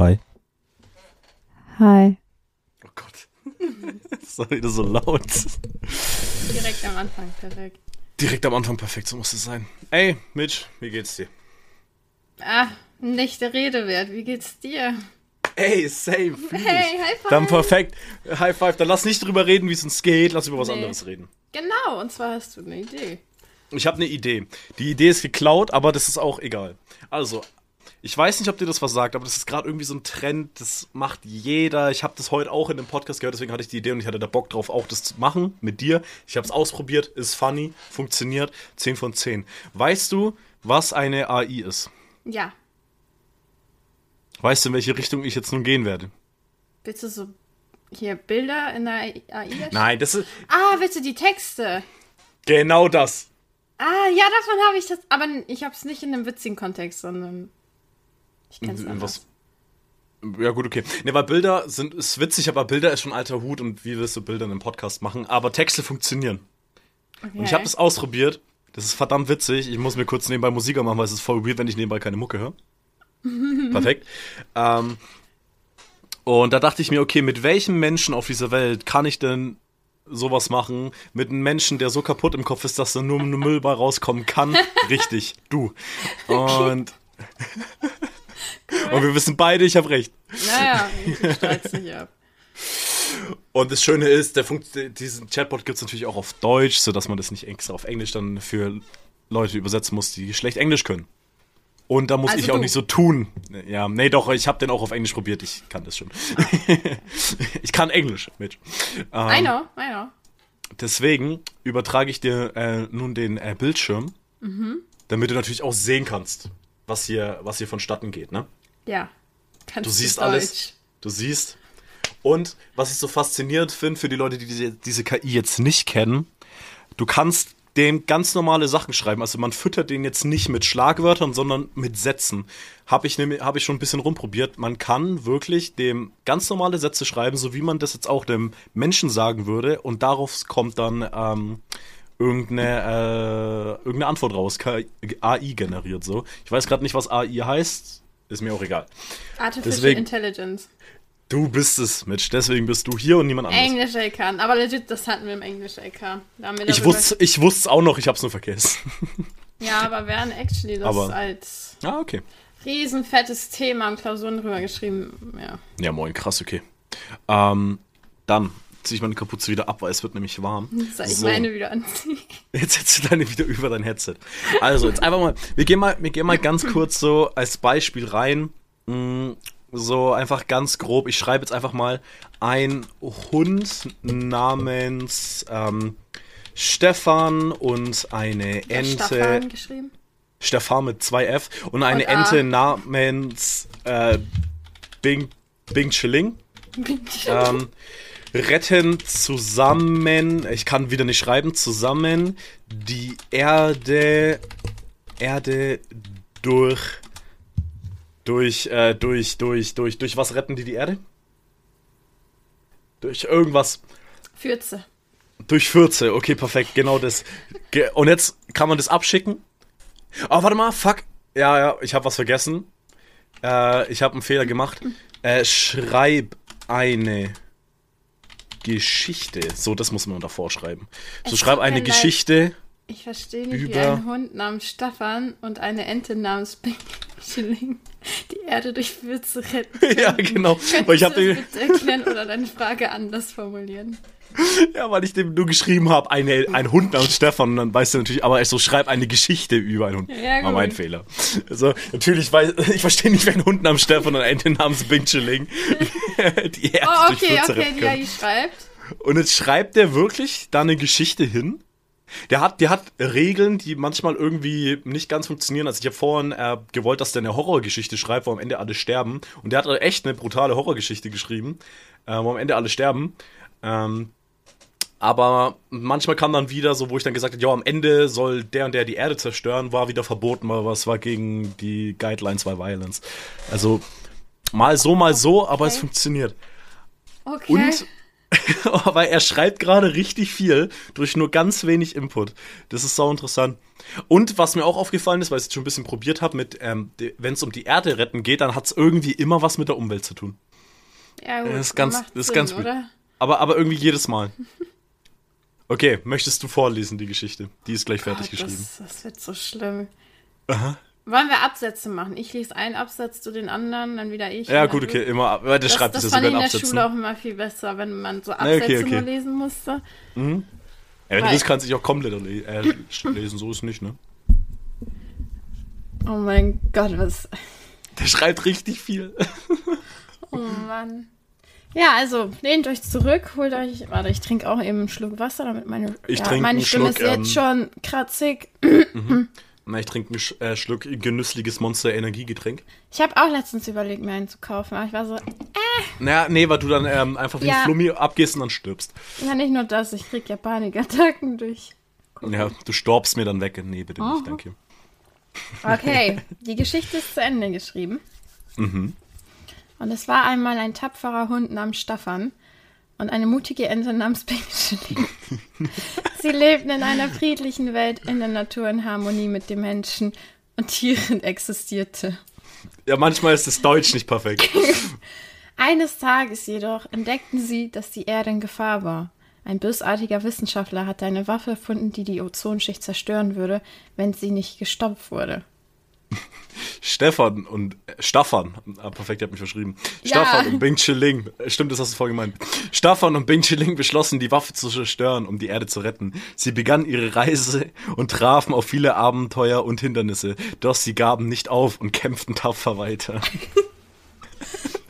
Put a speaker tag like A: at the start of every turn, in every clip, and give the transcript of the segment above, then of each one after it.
A: Hi.
B: Hi.
A: Oh Gott. das war wieder so laut.
B: Direkt am Anfang, perfekt.
A: Direkt am Anfang perfekt, so muss es sein. Ey, Mitch, wie geht's dir?
B: Ah, nicht der Rede wert. Wie geht's dir?
A: Ey, same.
B: Hey, High Five.
A: Dann perfekt. High five. Dann lass nicht drüber reden, wie es uns geht. Lass über was
B: Nee.
A: anderes reden.
B: Genau, und zwar hast du eine Idee.
A: Ich habe eine Idee. Die Idee ist geklaut, aber das ist auch egal. Also, ich weiß nicht, ob dir das was sagt, aber das ist gerade irgendwie so ein Trend, das macht jeder. Ich habe das heute auch in dem Podcast gehört, deswegen hatte ich die Idee und ich hatte da Bock drauf, auch das zu machen mit dir. Ich habe es ausprobiert, ist funny, funktioniert, 10 von 10. Weißt du, was eine AI ist?
B: Ja.
A: Weißt du, in welche Richtung ich jetzt nun gehen werde?
B: Willst du so hier Bilder in der AI?
A: Nein, das ist
B: Ah, willst du die Texte?
A: genau das.
B: Ah, ja, davon habe ich das. Aber ich habe es nicht in einem witzigen Kontext, sondern. Ich kenn's
A: In
B: anders.
A: was? Ja, gut, okay. Ne, weil Bilder sind, ist witzig, aber Bilder ist schon alter Hut und wie willst du Bilder in einem Podcast machen? Aber Texte funktionieren.
B: Okay.
A: Und ich habe das ausprobiert. Das ist verdammt witzig. Ich muss mir kurz nebenbei Musik machen, weil es ist voll weird, wenn ich nebenbei keine Mucke höre. Perfekt. Ähm, und da dachte ich mir, okay, mit welchem Menschen auf dieser Welt kann ich denn sowas machen? Mit einem Menschen, der so kaputt im Kopf ist, dass da nur, nur Müll bei rauskommen kann? Richtig, du. Und, und wir wissen beide, ich habe recht.
B: Naja, ich streit's nicht ab.
A: Und das Schöne ist, der Funkt, diesen Chatbot gibt es natürlich auch auf Deutsch, sodass man das nicht extra auf Englisch dann für Leute übersetzen muss, die schlecht Englisch können. Und da muss
B: Also
A: ich auch
B: du.
A: nicht so tun. Ja, nee, doch, ich habe den auch auf Englisch probiert, ich kann das schon. ich kann Englisch, Mitch. Ähm,
B: I know, I know.
A: Deswegen übertrage ich dir äh, nun den äh, Bildschirm,
B: Mhm.
A: damit du natürlich auch sehen kannst, was hier, was hier vonstatten geht, ne?
B: Ja. Kannst
A: Du siehst
B: Deutsch.
A: alles. Du siehst. Und was ich so faszinierend finde für die Leute, die diese, diese KI jetzt nicht kennen, du kannst dem ganz normale Sachen schreiben. Also man füttert den jetzt nicht mit Schlagwörtern, sondern mit Sätzen. Habe ich, hab ich schon ein bisschen rumprobiert. Man kann wirklich dem ganz normale Sätze schreiben, so wie man das jetzt auch dem Menschen sagen würde. Und darauf kommt dann ähm, irgendeine, äh, irgendeine Antwort raus. KI AI generiert so. Ich weiß gerade nicht, was AI heißt. Ist mir auch egal.
B: Artificial
A: Deswegen-
B: Intelligence.
A: Du bist es, Mitch. Deswegen bist du hier und niemand anderes.
B: Englisch LK. Aber legit, das hatten wir im Englisch LK.
A: Ich wusste ich wusste es auch noch, ich hab's nur vergessen.
B: Ja, aber wir haben actually das
A: Aber-
B: als
A: ah, okay.
B: riesenfettes Thema in Klausuren drüber geschrieben. Ja.
A: Ja, moin, krass, okay. Ähm, dann zieh ich meine Kapuze wieder ab, weil es wird nämlich warm.
B: Soll ich
A: So.
B: meine wieder anziehen?
A: Jetzt setzt du deine wieder über dein Headset. Also, jetzt einfach mal, wir gehen mal, wir gehen mal ganz kurz so als Beispiel rein. Mm, So einfach ganz grob. Ich schreibe jetzt einfach mal ein Hund namens ähm, Stefan und eine Ente.
B: Stefan geschrieben?
A: Stefan mit zwei F und eine
B: Und.
A: Ente namens äh, Bing, Bing Chilling. Ähm, retten zusammen, ich kann wieder nicht schreiben, zusammen die Erde, Erde durch, durch, äh, durch, durch, durch, durch was retten die die Erde? Durch irgendwas.
B: Fürze.
A: Durch Fürze, okay, perfekt, genau das. Und jetzt kann man das abschicken. Oh, warte mal, fuck. Ja, ja, ich habe was vergessen. Äh, ich habe einen Fehler gemacht. Äh, schreib eine Geschichte. So, das muss man davor schreiben. So,
B: Es
A: schreib eine
B: mir leid.
A: Geschichte.
B: Ich verstehe nicht, wie
A: Über-
B: ein Hund namens Stefan und eine Ente namens Schilling die Erde durch Fürze retten.
A: ja,
B: könnten.
A: genau.
B: Könntest
A: ich habe
B: erklären oder deine Frage anders formulieren?
A: ja, weil ich dem nur geschrieben habe, eine, ein Hund namens Stefan und dann weißt du natürlich, aber ich so schreib eine Geschichte über einen Hund.
B: Ja,
A: War mein. Fehler. Also, natürlich weiß ich verstehe nicht, wenn ein Hund namens Stefan und eine Ente namens Bing Chilling die Erde
B: Oh, okay, okay, die. AI schreibt.
A: Und jetzt schreibt der wirklich da eine Geschichte hin. Der hat, der hat Regeln, die manchmal irgendwie nicht ganz funktionieren. Also ich habe vorhin äh, gewollt, dass der eine Horrorgeschichte schreibt, wo am Ende alle sterben. Und der hat echt eine brutale Horrorgeschichte geschrieben, äh, wo am Ende alle sterben. Ähm, aber manchmal kam dann wieder so, wo ich dann gesagt habe, ja, am Ende soll der und der die Erde zerstören, war wieder verboten, weil was war gegen die Guidelines by Violence. Also mal so, mal so, aber es funktioniert.
B: Okay.
A: Und Aber er schreibt gerade richtig viel durch nur ganz wenig Input. Das ist sau interessant. Und was mir auch aufgefallen ist, weil ich es schon ein bisschen probiert habe, mit ähm, wenn es um die Erde retten geht, dann hat es irgendwie immer was mit der Umwelt zu tun.
B: Ja, gut.
A: Das ist ganz, das ist
B: Sinn,
A: ganz gut.
B: oder?
A: Aber, aber irgendwie jedes Mal. Okay, möchtest du vorlesen, die Geschichte? Die ist gleich fertig
B: Gott,
A: geschrieben.
B: Das, das wird so schlimm.
A: Aha.
B: Wollen wir Absätze machen? Ich lese einen Absatz, du den anderen, dann wieder ich.
A: Ja, gut, okay, immer. ab- Das,
B: Das,
A: schreibt
B: das
A: es ja
B: fand ich
A: in
B: der
A: Absätzen.
B: Schule auch immer viel besser, wenn man so Absätze
A: okay, okay.
B: nur lesen musste.
A: Ja, wenn du willst, kannst du dich auch komplett le äh, lesen, so ist nicht, ne?
B: Oh mein Gott, was.
A: Der schreibt richtig viel.
B: Oh Mann. Ja, also lehnt euch zurück, holt euch. Warte, ich trinke auch eben einen Schluck Wasser, damit meine,
A: Ich
B: ja, meine Stimme
A: Schluck,
B: ist
A: ähm,
B: jetzt schon kratzig.
A: Na, ich trinke einen äh, Schluck genüssliges Monster-Energiegetränk.
B: Ich habe auch letztens überlegt, mir einen zu kaufen, aber ich war so,
A: Naja, nee, weil du dann ähm, einfach wie
B: Ja.
A: ein Flummi abgehst und dann stirbst.
B: ja nicht nur das, ich krieg ja Panikattacken durch.
A: Ja, du storbst mir dann weg. Nee, bitte nicht, danke.
B: Okay, die Geschichte ist zu Ende geschrieben.
A: Mhm.
B: Und es war einmal ein tapferer Hund namens Staffan und eine mutige Ente namens Pingeling. Sie lebten in einer friedlichen Welt in der Natur in Harmonie mit den Menschen und Tieren existierte.
A: Ja, manchmal ist das Deutsch nicht perfekt.
B: Eines Tages jedoch entdeckten sie, dass die Erde in Gefahr war. Ein bösartiger Wissenschaftler hatte eine Waffe erfunden, die die Ozonschicht zerstören würde, wenn sie nicht gestoppt wurde.
A: Stefan und äh, Staffan, ah, perfekt, ihr habt mich verschrieben.
B: Ja.
A: Staffan und Bing Chiling, äh, stimmt, das hast du vorhin gemeint. Staffan und Bing Chiling beschlossen, die Waffe zu zerstören, um die Erde zu retten. Sie begannen ihre Reise und trafen auf viele Abenteuer und Hindernisse, doch sie gaben nicht auf und kämpften tapfer weiter.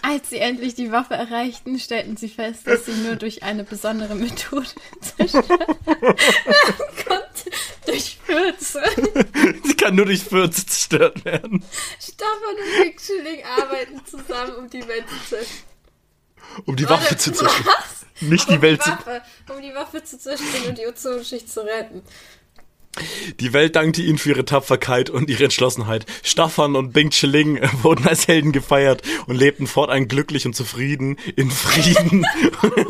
B: Als sie endlich die Waffe erreichten, stellten sie fest, dass sie nur durch eine besondere Methode zerstören konnte. Durch Fürze.
A: sie kann nur durch Fürze zerstört werden.
B: Staffan und Big Chilling arbeiten zusammen, um die Welt zu zerstören.
A: Um die Waffe zu zerstören.
B: Was?
A: Nicht
B: um
A: die Welt zu
B: Waffe, um die Waffe zu zerstören und die Ozonschicht zu retten.
A: Die Welt dankte ihnen für ihre Tapferkeit und ihre Entschlossenheit. Staffan und Bing Chiling äh, wurden als Helden gefeiert und lebten fortan glücklich und zufrieden in Frieden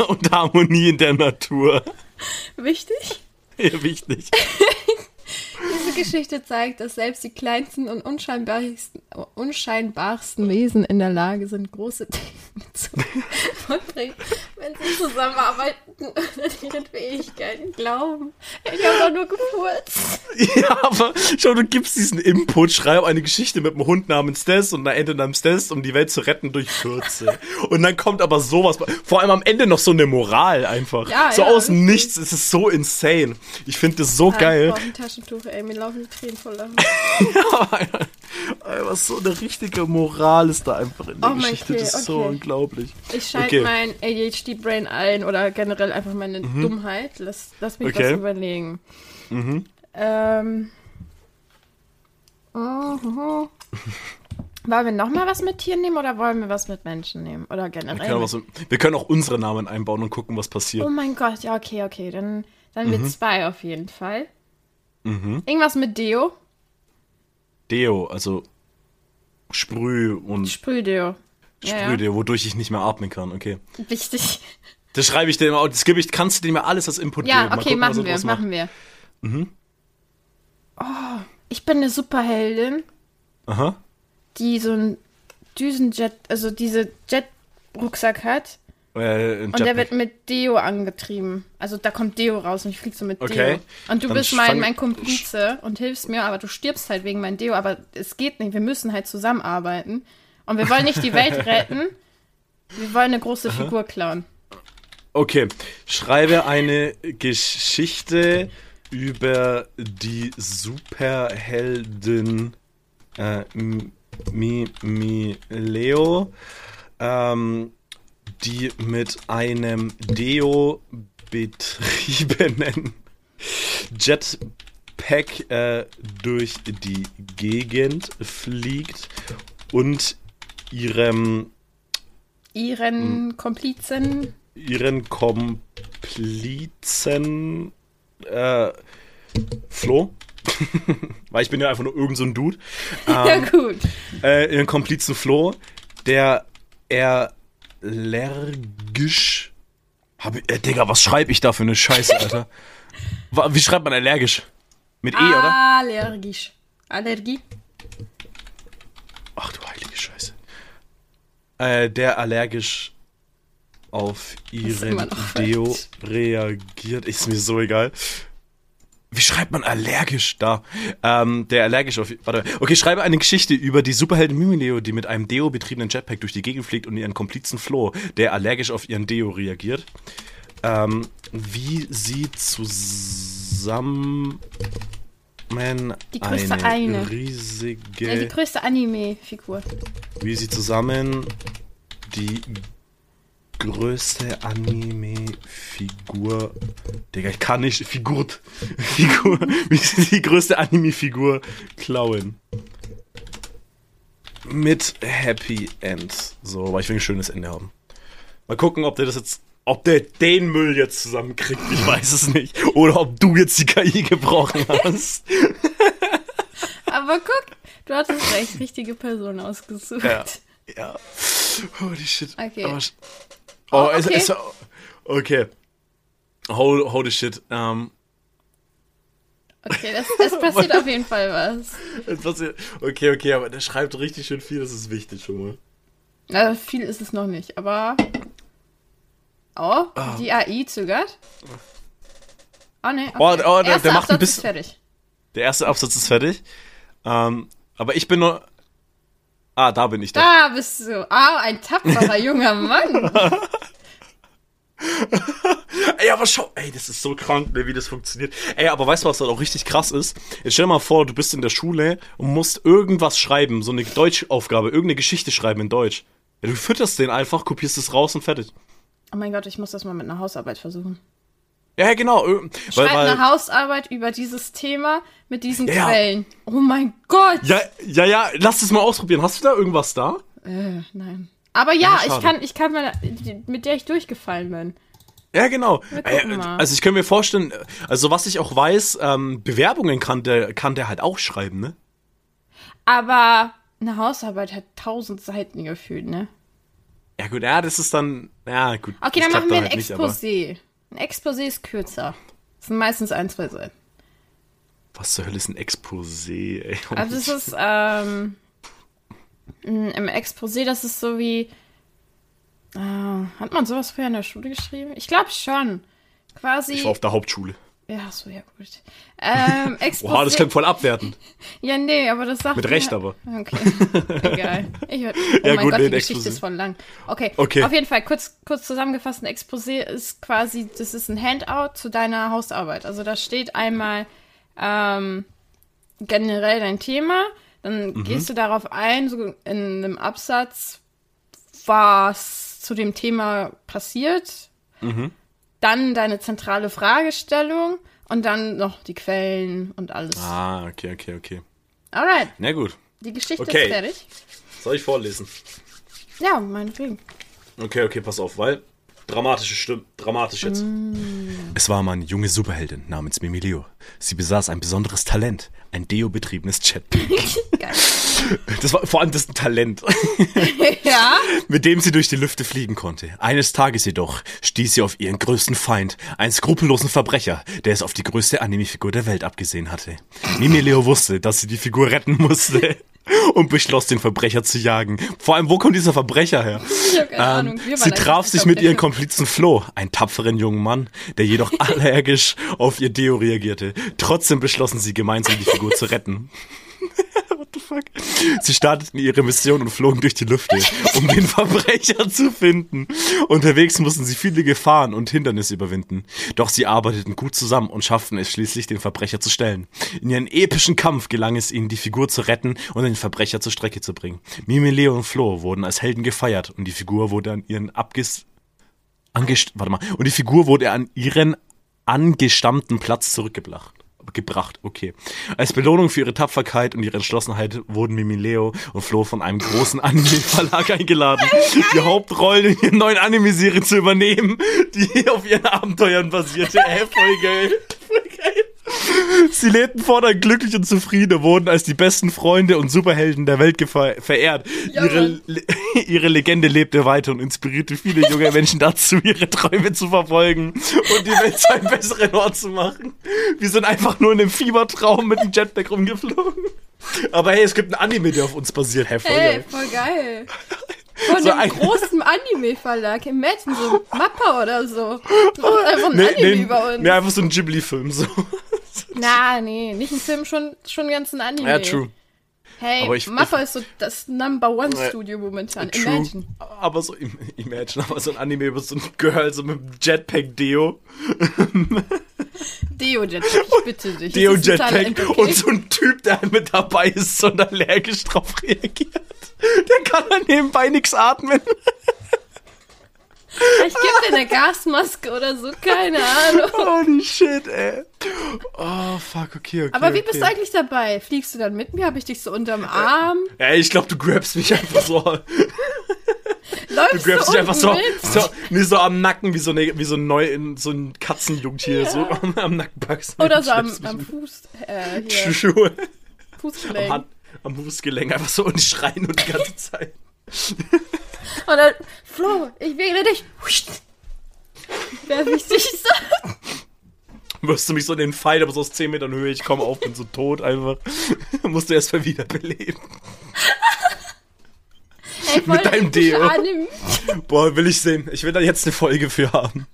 A: und Harmonie in der Natur.
B: Wichtig?
A: Ja, wichtig.
B: Diese Geschichte zeigt, dass selbst die kleinsten und unscheinbarsten, unscheinbarsten Wesen in der Lage sind, große Dinge zu vollbringen, wenn sie zusammenarbeiten und an ihren Fähigkeiten glauben. Ich habe doch nur gefurzt.
A: Ja, aber schau, du gibst diesen Input, schreib eine Geschichte mit einem Hund namens Des und einer Ente namens Des, um die Welt zu retten durch Kürze. Und dann kommt aber sowas, vor allem am Ende noch so eine Moral einfach.
B: Ja,
A: so
B: ja,
A: aus. Nichts, es ist so insane. Ich finde das so
B: Ich
A: geil.
B: brauche ein Taschentuch, ey, mir laufen die Tränen voll Lachen.
A: Einfach so eine richtige Moral ist da einfach in der
B: Oh mein
A: Geschichte. Das ist so
B: okay.
A: unglaublich.
B: Ich schalte
A: Okay.
B: mein ADHD-Brain ein oder generell einfach meine Dummheit. Lass, lass mich
A: Okay.
B: was überlegen. Ähm. Mhm. Wollen wir nochmal was mit Tieren nehmen oder wollen wir was mit Menschen nehmen? Oder
A: Wir
B: generell?
A: können, auch
B: mit-
A: so, wir können auch unsere Namen einbauen und gucken, was passiert.
B: oh mein Gott, ja, okay, okay. Dann, dann mit zwei auf jeden Fall.
A: Mhm.
B: Irgendwas mit Deo.
A: Deo, also Sprüh und
B: Sprühdeo. Ja, ja.
A: Sprühdeo, wodurch ich nicht mehr atmen kann, okay.
B: Wichtig.
A: Das schreibe ich dir immer, das gebe ich, kannst du dir mal alles als Input
B: Ja,
A: geben. Mal
B: okay, machen wir, machen wir. Oh, ich bin eine Superheldin.
A: Aha.
B: die so ein Düsenjet, also diese Jet-Rucksack hat.
A: Äh,
B: Und der wird mit Deo angetrieben. Also da kommt Deo raus und ich flieg so mit
A: Okay.
B: Deo. Und du
A: Dann
B: bist mein, mein Komplize und hilfst mir, aber du stirbst halt wegen meinem Deo. Aber es geht nicht, wir müssen halt zusammenarbeiten. Und wir wollen nicht die Welt retten, wir wollen eine große Figur klauen.
A: Okay, schreibe eine Geschichte über die Superheldin äh, Mi, Mi Leo, ähm, die mit einem Deo betriebenen Jetpack äh, durch die Gegend fliegt und ihrem
B: Ihren Komplizen.
A: ihren Komplizen äh, Flo. Weil ich bin ja einfach nur irgend so ein Dude.
B: ja,
A: Ähm,
B: gut.
A: äh, ihren Komplizen Flo, der allergisch Hab ich, äh, Digga, was schreibe ich da für eine Scheiße, Alter? Wie schreibt man allergisch? Mit E, oder?
B: Allergisch. Allergie?
A: Ach du heilige Scheiße. Äh, der allergisch auf ihren Deo reagiert. Ist mir so egal. Wie schreibt man allergisch da? Ähm, der allergisch auf. Warte. Okay, schreibe eine Geschichte über die Superheldin Mimileo, die mit einem Deo-betriebenen Jetpack durch die Gegend fliegt und ihren Komplizen Flo, der allergisch auf ihren Deo reagiert. Ähm, wie sie zusammen
B: Die größte
A: eine,
B: eine.
A: riesige
B: Ja, die größte Anime-Figur.
A: wie sie zusammen die größte Anime-Figur. Digga, ich kann nicht. Figurt. Figur. Wie sie die größte Anime-Figur klauen. Mit Happy End. So, weil ich will ein schönes Ende haben. Mal gucken, ob der das jetzt. Ob der den Müll jetzt zusammenkriegt, ich weiß es nicht. Oder ob du jetzt die KI gebrochen hast.
B: Aber guck, du hattest recht, richtige Person ausgesucht.
A: Ja. Ja. Holy shit.
B: Okay.
A: Aber oh,
B: Oh,
A: es,
B: okay.
A: es, okay. Holy, holy shit. Ähm,
B: Okay, das, das passiert auf jeden Fall was.
A: es passiert- okay, okay, aber der schreibt richtig schön viel, das ist wichtig schon mal.
B: Also viel ist es noch nicht, aber. Oh,
A: Ah.
B: die AI zögert. Oh ne, okay.
A: Oh, oh, der- der macht ein
B: Absatz
A: bisschen-
B: ist fertig.
A: Der erste Absatz ist fertig. Ähm, aber ich bin nur. Ah, da bin ich doch.
B: Da bist du. Ah, ein tapferer junger Mann.
A: Ey, aber schau, ey, das ist so krank, ne, wie das funktioniert. Ey, aber weißt du, was halt auch richtig krass ist? Jetzt stell dir mal vor, du bist in der Schule und musst irgendwas schreiben, so eine Deutschaufgabe, irgendeine Geschichte schreiben in Deutsch. Ja, du fütterst den einfach, kopierst es raus und fertig.
B: Oh mein Gott, ich muss das mal mit einer Hausarbeit versuchen.
A: Ja, ja, genau. Weil,
B: Schreib
A: weil,
B: eine Hausarbeit über dieses Thema mit diesen
A: Ja.
B: Quellen. Oh mein Gott.
A: ja, ja, ja, lass es mal ausprobieren. Hast du da irgendwas da?
B: Äh, nein. Aber ja,
A: schade.
B: ich kann, ich kann mal, mit der ich durchgefallen bin.
A: Ja, genau. Also ich kann mir vorstellen, also was ich auch weiß, ähm, Bewerbungen kann der, kann der halt auch schreiben, ne?
B: Aber eine Hausarbeit hat tausend Seiten gefühlt, ne?
A: Ja gut, ja, das ist dann, ja gut.
B: Okay, dann machen wir ein
A: halt nicht,
B: Exposé. ein Exposé ist kürzer. Das sind meistens ein, zwei Seiten.
A: Was zur Hölle ist ein Exposé, ey?
B: Also es ist, ähm, im Exposé, das ist so wie, äh, hat man sowas früher in der Schule geschrieben? Ich glaube schon. Quasi,
A: ich war auf der Hauptschule.
B: Ja, so, ja, gut. Ähm, Exposé,
A: Oha, das klingt voll abwertend.
B: ja, nee, aber das sagt
A: Mit
B: mir-
A: Recht aber.
B: Okay, egal. Ich, oh
A: Ja,
B: mein
A: gut,
B: Gott,
A: nee,
B: die Geschichte
A: Exposé.
B: ist voll lang. Okay,
A: Okay.
B: auf jeden Fall, kurz, kurz zusammengefasst, ein Exposé ist quasi, das ist ein Handout zu deiner Hausarbeit. Also da steht einmal ähm, generell dein Thema, dann
A: Mhm.
B: gehst du darauf ein, so in einem Absatz, was zu dem Thema passiert,
A: Mhm.
B: Dann deine zentrale Fragestellung und dann noch die Quellen und alles.
A: Ah, okay, okay, okay.
B: Alright,
A: Na gut.
B: die Geschichte
A: Okay.
B: ist fertig.
A: Soll ich vorlesen?
B: Ja, meinetwegen.
A: Okay, okay, pass auf, weil dramatische Stimme, dramatisch jetzt. Es war mal eine junge Superheldin namens Mimileo. Sie besaß ein besonderes Talent, ein Deo-betriebenes Jetpack.
B: Geil.
A: Das war vor allem das Talent,
B: ja?
A: mit dem sie durch die Lüfte fliegen konnte. Eines Tages jedoch stieß sie auf ihren größten Feind, einen skrupellosen Verbrecher, der es auf die größte Anime-Figur der Welt abgesehen hatte. Mimileo wusste, dass sie die Figur retten musste. Und beschloss, den Verbrecher zu jagen. Vor allem, wo kommt dieser Verbrecher her?
B: Ich hab keine Ahnung.
A: Ähm,
B: Wir
A: sie traf sich mit ihrem. Komplizen Flo, einen tapferen jungen Mann, der jedoch allergisch auf ihr Deo reagierte. Trotzdem beschlossen sie gemeinsam die Figur zu retten. Fuck? Sie starteten ihre Mission und flogen durch die Lüfte, um den Verbrecher zu finden. Unterwegs mussten sie viele Gefahren und Hindernisse überwinden. Doch sie arbeiteten gut zusammen und schafften es schließlich, den Verbrecher zu stellen. In ihren epischen Kampf gelang es ihnen, die Figur zu retten und den Verbrecher zur Strecke zu bringen. Mimi, Leo und Flo wurden als Helden gefeiert und die Figur wurde an ihren abges... Angest warte mal. Und die Figur wurde an ihren angestammten Platz zurückgebracht. Gebracht, okay. Als Belohnung für ihre Tapferkeit und ihre Entschlossenheit wurden Mimi Leo und Flo von einem großen Anime-Verlag eingeladen, die Hauptrollen in ihren neuen Anime-Serie zu übernehmen, die auf ihren Abenteuern basierte. Ey, voll geil. Sie lebten fortan glücklich und zufrieden, wurden als die besten Freunde und Superhelden der Welt verehrt.
B: Ja,
A: ihre. Le ihre Legende lebte weiter und inspirierte viele junge Menschen dazu, ihre Träume zu verfolgen und die Welt zu einem besseren Ort zu machen. Wir sind einfach nur in einem Fiebertraum mit dem Jetpack rumgeflogen. Aber hey, es gibt einen Anime, der auf uns basiert. Hey, voll
B: Ey,
A: geil.
B: voll geil. Von
A: So
B: einem
A: ein-
B: großen Anime-Verlag. Imagine so Mappa oder so. Macht einfach ein
A: Nee,
B: Anime
A: nee,
B: über uns.
A: nee, einfach so ein Ghibli-Film. So.
B: Na, nee, nicht ein Film, schon, schon ganz ein Anime.
A: Ja, true.
B: Hey,
A: Aber ich-
B: Mappa ist so das Number One
A: Ja,
B: Studio momentan.
A: True.
B: Imagine.
A: Aber so, im- imagine, aber so ein Anime über so ein Girl, so mit einem Jetpack-Deo.
B: Deo Jetpack, ich bitte dich.
A: Deo Jetpack und so ein Typ, der mit dabei ist und allergisch drauf reagiert. Der kann dann nebenbei nichts atmen.
B: Ich gebe dir eine Gasmaske oder so, keine Ahnung.
A: Holy shit, ey. Oh, fuck, okay, okay.
B: Aber wie
A: okay.
B: bist du eigentlich dabei? Fliegst du dann mit mir? Habe ich dich so unterm Arm?
A: Ey, ich glaube, du grabst mich einfach so. Du
B: Läufst
A: grabst
B: du
A: dich einfach so, so, nee, so am Nacken, wie so, eine, wie so ein neu, so ein Katzenjungtier,
B: Ja.
A: so am, am Nacken packst.
B: Oder so am, am Fuß, äh, hier,
A: Schuhe. Am,
B: Fußgelenk.
A: Hand, am Fußgelenk einfach so und schreien und die ganze Zeit.
B: Und dann, Flo, ich wähle dich. Werf ich dich so.
A: Wirst du mich so in den Pfeil, aber so aus 10 Metern Höhe, ich komme auf, bin so tot einfach. Musst du erst mal wiederbeleben.
B: Ey,
A: Mit deinem Deo.
B: Anime.
A: Boah, will ich sehen. Ich will da jetzt eine Folge für haben.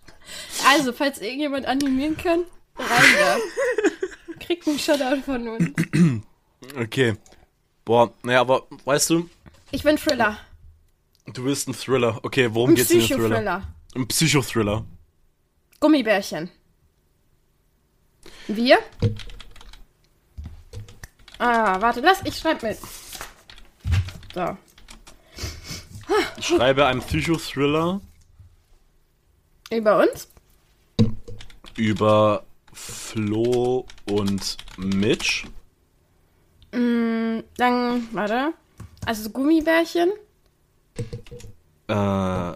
B: Also, falls irgendjemand animieren kann, rein da. Kriegt einen Shoutout von uns.
A: Okay. Boah, naja, aber weißt du,
B: Ich bin Thriller.
A: Du willst einen Thriller. Okay, worum
B: Ein
A: geht's in den Thriller?
B: Psychothriller.
A: Ein Psychothriller.
B: Gummibärchen. Wir? Ah, warte, lass, ich schreib mit. So.
A: Ich schreibe einen Psychothriller
B: Über uns?
A: über Flo und Mitch.
B: Mm, Dann, warte. Also Gummibärchen.
A: Äh,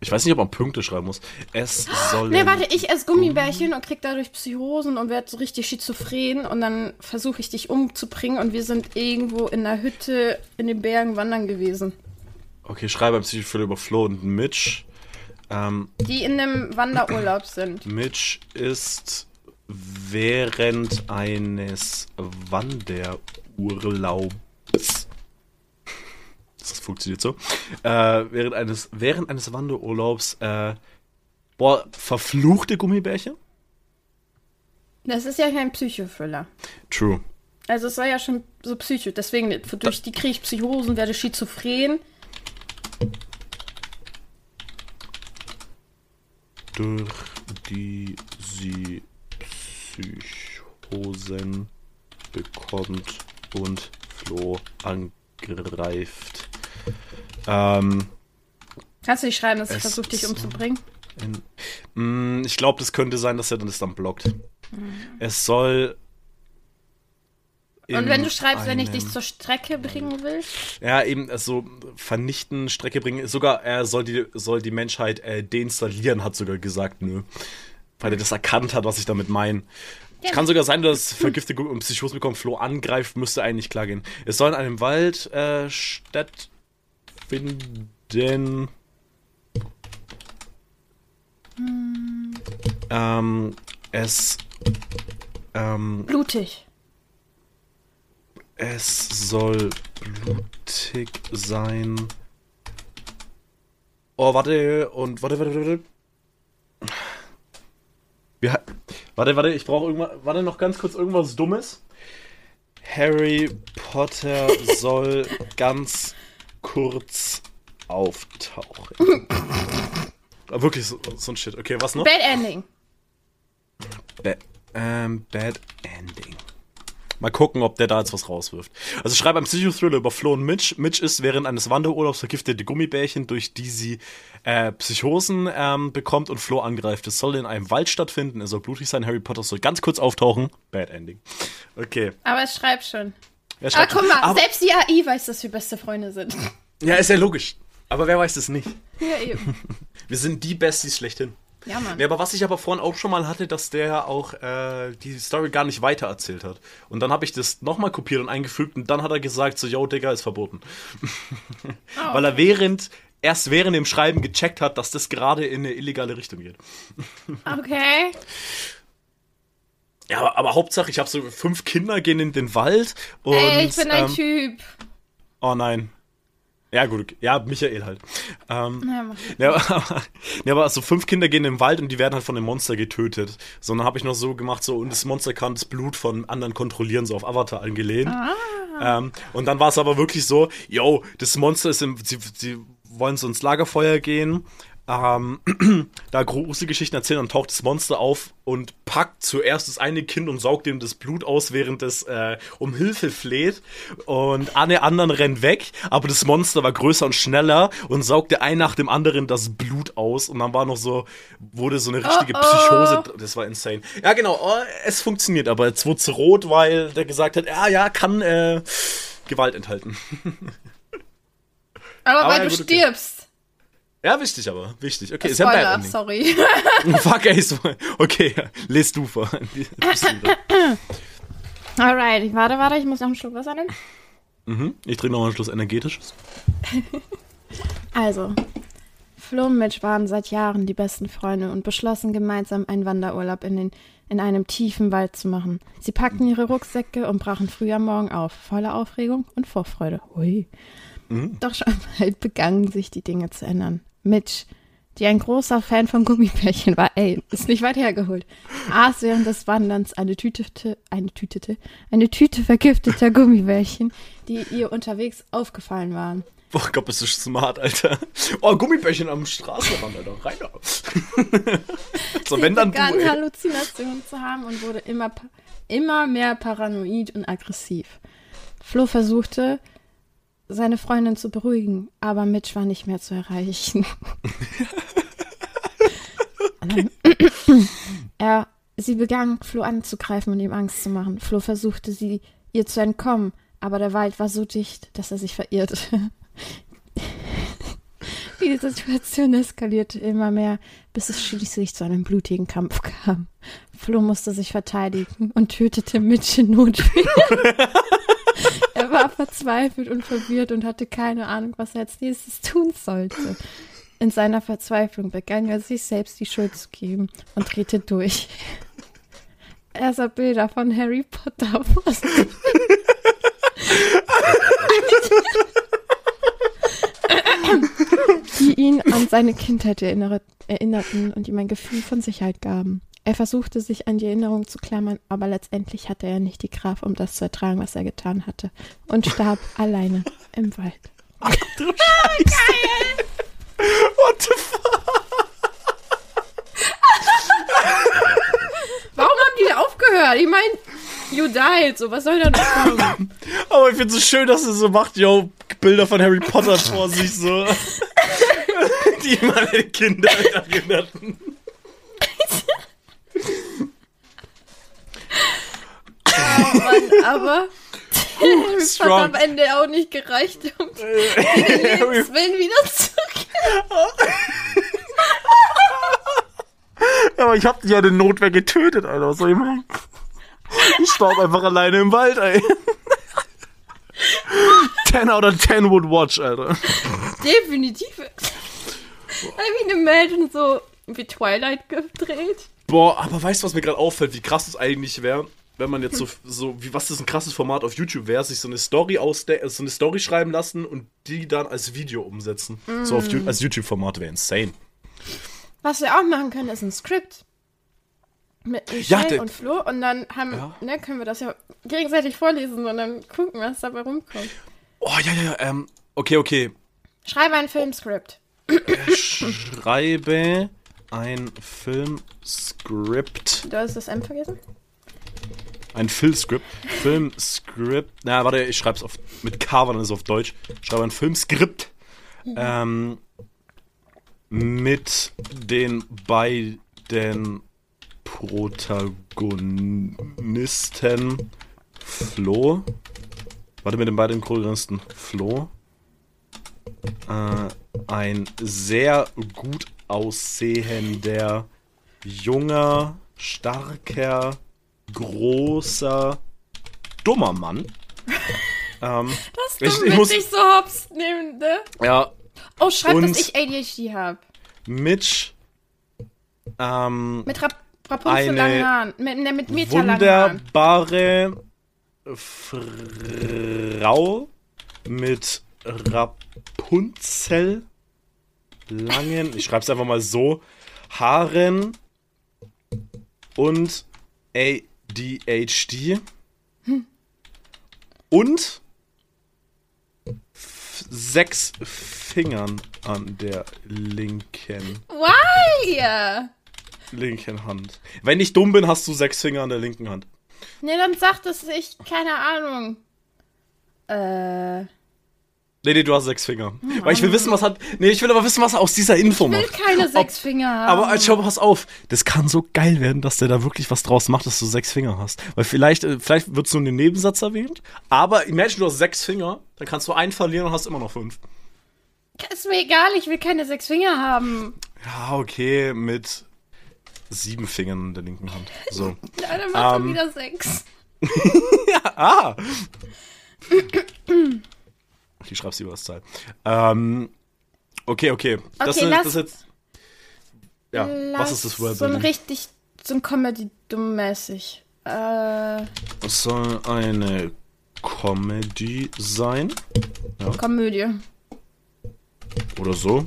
A: ich weiß nicht, ob man Punkte schreiben muss. Es soll.
B: Ne, warte, ich esse Gummibärchen und krieg dadurch Psychosen und werde so richtig schizophren und dann versuche ich dich umzubringen und wir sind irgendwo in der Hütte in den Bergen wandern gewesen.
A: Okay, schreibe einen Psychothriller über Flo und Mitch. Ähm,
B: Die in einem Wanderurlaub sind.
A: Mitch ist während eines Wanderurlaubs. Das funktioniert so. Äh, während eines, während eines Wanderurlaubs, äh, boah, verfluchte Gummibärchen?
B: Das ist ja kein Psychothriller.
A: True.
B: Also es war ja schon so psycho. Deswegen, durch die kriege ich Psychosen, werde schizophren.
A: Durch die sie Psychosen bekommt und Flo angreift. Ähm,
B: Kannst du nicht schreiben, dass ich
A: Es
B: versuche, dich umzubringen?
A: in, Mm, ich glaube, das könnte sein, dass er das dann blockt. Es soll.
B: Und wenn du schreibst, wenn ich
A: einem-
B: dich zur Strecke bringen will?
A: Ja, eben, also vernichten, Strecke bringen. Sogar er soll die, soll die Menschheit äh, deinstallieren, hat sogar gesagt, nö. Weil er das erkannt hat, was ich damit meine. Es
B: Ja.
A: kann sogar sein, dass vergiftet und Psychose bekommen, Flo angreift, müsste eigentlich klar gehen. Es soll in einem Wald äh, stattfinden. Ähm, es. Ähm,
B: Blutig.
A: Es soll blutig sein. Oh, warte, und warte, warte, warte. Wir, warte, warte, ich brauche irgendwas. Warte noch ganz kurz irgendwas Dummes. Harry Potter soll ganz kurz auftauchen. Wirklich so, so ein Shit. Okay, was noch?
B: Bad Ending.
A: Ba ähm, Bad Ending. Mal gucken, ob der da jetzt was rauswirft. Also schreibe einen Psychothriller über Flo und Mitch. Mitch ist während eines Wanderurlaubs vergiftete Gummibärchen, durch die sie äh, Psychosen ähm, bekommt und Flo angreift. Es soll in einem Wald stattfinden, es soll blutig sein, Harry Potter soll ganz kurz auftauchen. Bad Ending. Okay.
B: Aber es schreibt schon. Aber
A: schreibt
B: guck mal,
A: Aber-
B: selbst die AI weiß, dass wir beste Freunde sind.
A: Ja, ist ja logisch. Aber wer weiß es nicht?
B: ja, eben.
A: Wir sind die Besties schlechthin.
B: Ja, Mann.
A: Ja, aber was ich aber vorhin auch schon mal hatte, dass der auch äh, die Story gar nicht weiter erzählt hat. Und dann habe ich das nochmal kopiert und eingefügt und dann hat er gesagt, so, yo, Digga, ist verboten.
B: Oh,
A: Weil er während, erst während dem Schreiben gecheckt hat, dass das gerade in eine illegale Richtung geht.
B: Okay.
A: Ja, aber, aber Hauptsache, ich habe so fünf Kinder gehen in den Wald und.
B: Ey, ich bin ein
A: ähm,
B: Typ.
A: Oh nein. Ja, gut, ja, Michael halt. Ähm,
B: Ja.
A: Ja, aber, ja, aber so fünf Kinder gehen im Wald und die werden halt von dem Monster getötet. So, dann habe ich noch so gemacht, so, und das Monster kann das Blut von anderen kontrollieren, so auf Avatar angelehnt. Ähm, und dann war es aber wirklich so, yo, das Monster ist im, sie, sie wollen so ins Lagerfeuer gehen, ähm, da Gruselgeschichten erzählen, dann taucht das Monster auf und packt zuerst das eine Kind und saugt ihm das Blut aus, während es äh, um Hilfe fleht. Und alle anderen rennen weg, aber das Monster war größer und schneller und saugte ein nach dem anderen das Blut aus. Und dann war noch so, wurde so eine richtige. Psychose. Das war insane. Ja, genau, oh, es funktioniert, aber jetzt wurde es rot, weil der gesagt hat, ja, ja, kann äh, Gewalt enthalten.
B: Aber,
A: Aber
B: weil
A: ja,
B: du
A: gut, okay. Ja, wichtig aber, wichtig. Okay, ist ja ein
B: Spoiler, sorry.
A: Fuck, ey, okay, lest du vor.
B: Alright, ich warte, warte, ich muss noch einen Schluck Wasser nehmen.
A: mhm. Ich trinke noch mal einen Schluss energetisches.
B: Also, Flo und Mitch waren seit Jahren die besten Freunde und beschlossen gemeinsam einen Wanderurlaub in, den, in einem tiefen Wald zu machen. Sie packten ihre Rucksäcke und brachen früh am Morgen auf, voller Aufregung und Vorfreude. Hui. Doch schon bald begannen sich die Dinge zu ändern. Mitch, die ein großer Fan von Gummibärchen war, ey, ist nicht weit hergeholt, aß während des Wanderns eine Tüte, eine Tütete, eine Tüte vergifteter Gummibärchen, die ihr unterwegs aufgefallen waren.
A: Boah, Gott, bist du smart, Alter. Oh, Gummibärchen am Straßenrand, Alter. Rein da. so, wenn dann du,
B: begann
A: ey.
B: Halluzinationen zu haben und wurde immer, immer mehr paranoid und aggressiv. Flo versuchte, seine Freundin zu beruhigen, aber Mitch war nicht mehr zu erreichen. Dann- er, sie begann, Flo anzugreifen und ihm Angst zu machen. Flo versuchte, sie ihr zu entkommen, aber der Wald war so dicht, dass er sich verirrte. Die Situation eskalierte immer mehr, bis es schließlich zu einem blutigen Kampf kam. Flo musste sich verteidigen und tötete Mitch in Notwehr. war verzweifelt und verwirrt und hatte keine Ahnung, was er als nächstes tun sollte. In seiner Verzweiflung begann er sich selbst die Schuld zu geben und drehte durch. Er sah Bilder von Harry Potter sich. die ihn an seine Kindheit erinnert, erinnerten und ihm ein Gefühl von Sicherheit gaben. Er versuchte sich an die Erinnerung zu klammern, aber letztendlich hatte er nicht die Kraft, um das zu ertragen, was er getan hatte, und starb alleine im Wald.
A: Du Scheiße. What the fuck?
B: Warum haben die da aufgehört? Ich meine, you died, so was soll da noch kommen?
A: Aber ich finde es so schön, dass er so macht, yo, Bilder von Harry Potter vor sich, so. Die meine Kinder erinnerten.
B: Oh Mann, aber Harry hat am Ende auch nicht gereicht, um den Lebenswillen wieder zu
A: Aber ich hab dich ja in Notwehr getötet, Alter. Was soll ich machen? Ich starb einfach alleine im Wald, ey. 10 out of 10 would watch, Alter.
B: Definitiv. Habe ich eine Meldung so wie Twilight gedreht?
A: Boah, aber weißt du, was mir gerade auffällt, wie krass es eigentlich wäre, wenn man jetzt so, so wie was das ein krasses Format auf YouTube wäre, sich so eine Story aus der, so eine Story schreiben lassen und die dann als Video umsetzen. So auf, Ju- als YouTube-Format wäre insane.
B: Was wir auch machen können, ist ein Skript. Mit Michelle
A: Ja,
B: und Flo. Und dann haben,
A: Ja.
B: ne, können wir das ja gegenseitig vorlesen und dann gucken, was dabei rumkommt.
A: Oh, ja, ja, ja, ähm, okay, okay.
B: Schreibe ein Filmskript.
A: Schreibe ein Filmskript.
B: Du hast das M vergessen?
A: Ein Filmskript. Filmskript. Na, warte, ich schreib's auf, mit K, weil dann ist es auf Deutsch. Schreibe ein Filmskript. Ähm, mit den beiden Protagonisten Flo. Warte, mit den beiden Protagonisten Flo. Äh, ein sehr gut aussehender junger, starker, großer, dummer Mann. ähm,
B: Das
A: Ich-
B: ist
A: ich muss-
B: wenn ich so hops nehmen, ne?
A: ja,
B: Oh, schreib, dass ich ADHD habe.
A: Mitch, ähm,
B: Mit Rap Rapunzel langen Haaren. Mit, ne, mit Haaren.
A: wunderbare Frau mit Rapunzel langen, ich schreib's einfach mal so, Haaren und ADHD und f- sechs Fingern an der linken
B: Why?
A: linken Hand. Wenn ich dumm bin, hast du sechs Finger an der linken Hand.
B: Ne, dann sagt es ich, keine Ahnung. Äh,
A: Nee, nee, du hast sechs Finger. Weil ich will wissen, was hat. Nee, ich will aber wissen, was er aus dieser Info
B: ich will
A: macht.
B: keine sechs Finger haben.
A: Aber schau, pass auf. Das kann so geil werden, dass der da wirklich was draus macht, dass du sechs Finger hast. Weil vielleicht, äh, vielleicht wird es nur in dem Nebensatz erwähnt. Aber imagine, du hast sechs Finger, dann kannst du einen verlieren und hast immer noch fünf.
B: Ist mir egal, ich will keine sechs Finger haben.
A: Ja, okay, mit sieben Fingern in der linken Hand. So.
B: Ja, dann mach
A: Ähm.
B: doch wieder sechs.
A: ah! Ich schreib's lieber als Zahl. Ähm, okay, okay. Das,
B: Okay,
A: ist, das ist jetzt. Ja, was ist das
B: So ein
A: Worldbuilding?
B: richtig, so ein Comedy-dumm-mäßig. Äh,
A: Es soll eine Comedy sein.
B: Komödie.
A: Oder so.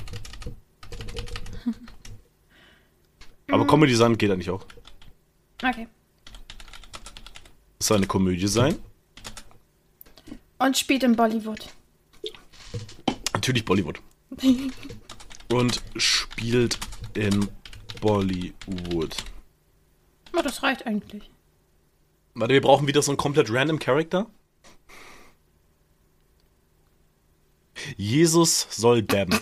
A: Aber Comedy sein geht eigentlich auch.
B: Okay.
A: Es soll eine Komödie sein.
B: Und spielt in Bollywood.
A: Natürlich Bollywood. Und spielt in Bollywood.
B: Oh, das reicht eigentlich.
A: Warte, wir brauchen wieder so einen komplett random Character. Jesus soll dabben.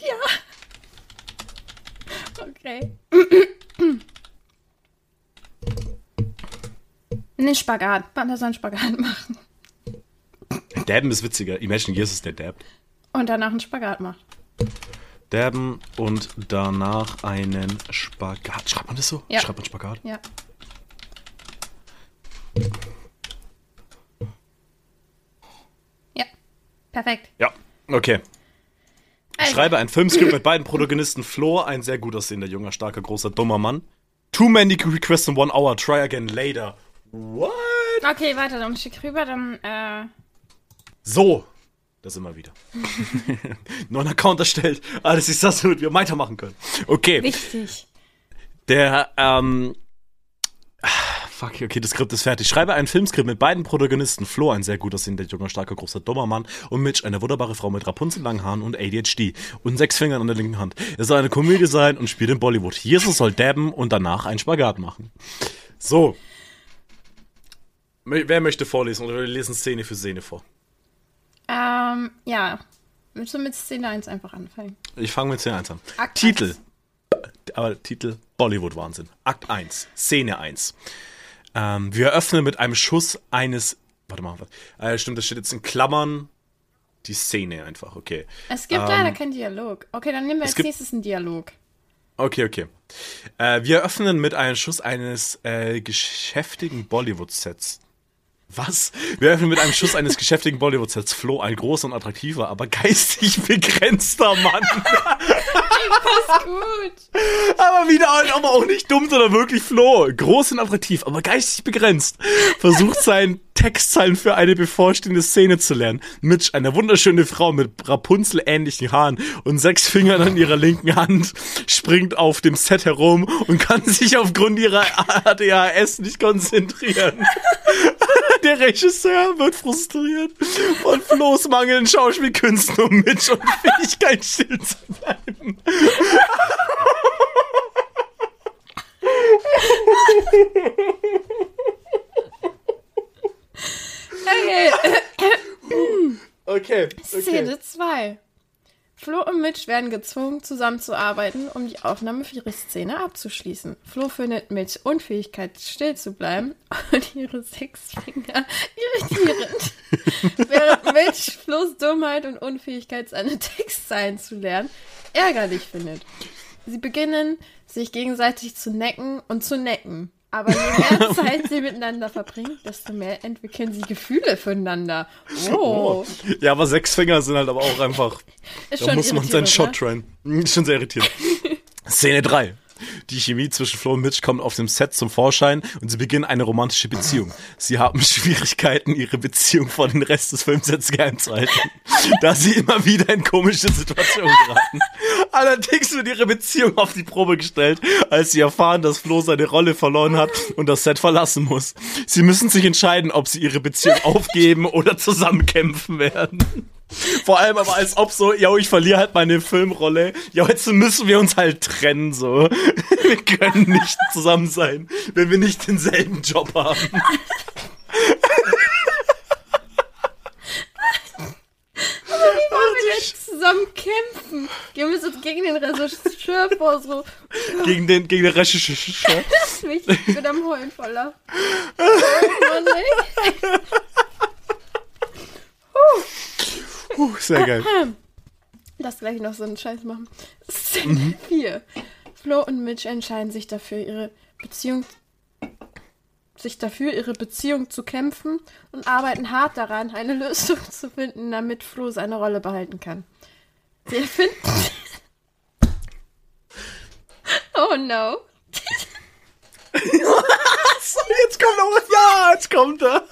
B: Ja. Okay. Den Spagat. Wann er seinen Spagat machen.
A: Dabben ist witziger. Imagine Jesus, der dabbt.
B: Und danach einen Spagat macht.
A: Dabben und danach einen Spagat. Schreibt man das so?
B: Ja.
A: Schreibt man Spagat?
B: Ja. Ja. Perfekt.
A: Ja. Okay. Ich
B: Also,
A: schreibe ein Filmskript mit beiden Protagonisten. Flo, ein sehr gut aussehender, junger, starker, großer, dummer Mann. Too many requests in one hour. Try again later. What?
B: Okay, weiter. Dann schick rüber, dann, äh.
A: So. Da sind wir wieder. Neuen Account erstellt. Alles ist das, damit wir weitermachen können. Okay.
B: Wichtig.
A: Der, ähm. Fuck, okay, das Skript ist fertig. Schreibe ein Filmskript mit beiden Protagonisten. Flo, ein sehr gut aussehender, junger, starker, großer, dummer Mann. Und Mitch, eine wunderbare Frau mit Rapunzel, langen Haaren und ADHD. Und sechs Fingern an der linken Hand. Es soll eine Komödie sein und spielt in Bollywood. Jesus soll dabben und danach einen Spagat machen. So. Wer möchte vorlesen oder wir lesen Szene für Szene vor?
B: Ähm, ja. Willst du mit Szene 1 einfach anfangen?
A: Ich fange mit Szene 1 an.
B: Akt
A: Titel.
B: 1.
A: Aber Titel Bollywood-Wahnsinn. Akt 1. Szene 1. Ähm, wir eröffnen mit einem Schuss eines. Warte mal, was? Äh, stimmt, das steht jetzt in Klammern. Die Szene einfach, okay.
B: Es gibt
A: Ähm,
B: leider keinen Dialog. Okay, dann nehmen wir als
A: gibt-
B: nächstes einen Dialog.
A: Okay, okay. Äh, wir öffnen mit einem Schuss eines äh, geschäftigen Bollywood-Sets. Was? Wir öffnen mit einem Schuss eines geschäftigen Bollywood-Sets. Flo, ein großer und attraktiver, aber geistig begrenzter Mann.
B: Passt gut.
A: Aber wieder, aber auch nicht dumm, sondern wirklich Flo. Groß und attraktiv, aber geistig begrenzt. Versucht seinen Textzeilen für eine bevorstehende Szene zu lernen. Mitch, eine wunderschöne Frau mit Rapunzel-ähnlichen Haaren und sechs Fingern an ihrer linken Hand, springt auf dem Set herum und kann sich aufgrund ihrer ADHS nicht konzentrieren. Der Regisseur wird frustriert von Flo's mangelnden Schauspielkünsten und Mitch und Fähigkeit still zu bleiben.
B: Okay,
A: Okay,
B: Szene 2. Flo und Mitch werden gezwungen, zusammenzuarbeiten, um die Aufnahme für ihre Szene abzuschließen. Flo findet Mitch Unfähigkeit, still zu bleiben und ihre sechs Finger irritierend. Während Mitch Flo's Dummheit und Unfähigkeit, seine Textzeilen zu lernen, ärgerlich findet. Sie beginnen, sich gegenseitig zu necken und zu necken. Aber je mehr Zeit sie miteinander verbringen, desto mehr entwickeln sie Gefühle füreinander. Oh.
A: Ja, aber sechs Finger sind halt aber auch einfach.
B: Ist
A: Da muss man seinen Shot
B: ne?
A: tryen. Hm, Ist schon sehr irritierend. Szene 3. Die Chemie zwischen Flo und Mitch kommt auf dem Set zum Vorschein und sie beginnen eine romantische Beziehung. Sie haben Schwierigkeiten, ihre Beziehung vor den Rest des Films jetzt geheim zu halten, da sie immer wieder in komische Situationen geraten. Allerdings wird ihre Beziehung auf die Probe gestellt, als sie erfahren, dass Flo seine Rolle verloren hat und das Set verlassen muss. Sie müssen sich entscheiden, ob sie ihre Beziehung aufgeben oder zusammenkämpfen werden. Vor allem aber als ob so, yo, ich verliere halt meine Filmrolle. Ja, jetzt müssen wir uns halt trennen, so. Wir können nicht zusammen sein, wenn wir nicht denselben Job haben.
B: Wie wollen wir jetzt zusammen kämpfen? Gehen wir jetzt gegen den Regisseur vor, so.
A: Gegen den, gegen den Regisseur.
B: Lass mich, ich bin am Heulen voller. Oh Mann, ey.
A: Puh, sehr geil.
B: Lass gleich noch so einen Scheiß machen. Szene 4. Flo und Mitch entscheiden sich dafür, ihre Beziehung sich dafür, ihre Beziehung zu kämpfen und arbeiten hart daran, eine Lösung zu finden, damit Flo seine Rolle behalten kann. Sie erfinden. oh no.
A: Jetzt kommt er. Ja, jetzt kommt er.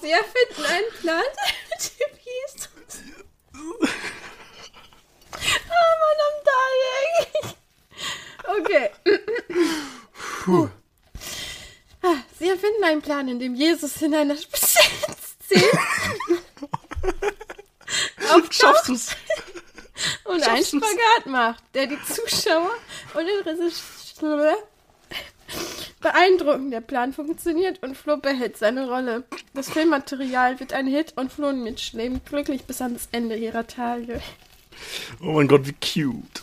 B: Sie erfinden einen Plan, der Typ hieß. Oh Mann, I'm dying. Okay. Ah, Sie erfinden einen Plan, in dem Jesus in einer speziellen Szene
A: Schaffst du's?
B: Und einen? Spagat macht, der die Zuschauer und den Regisseur beeindrucken. Der Plan funktioniert und Flo behält seine Rolle. Das Filmmaterial wird ein Hit und Flo und Mitch leben glücklich bis ans Ende ihrer Tage.
A: Oh mein Gott, wie cute.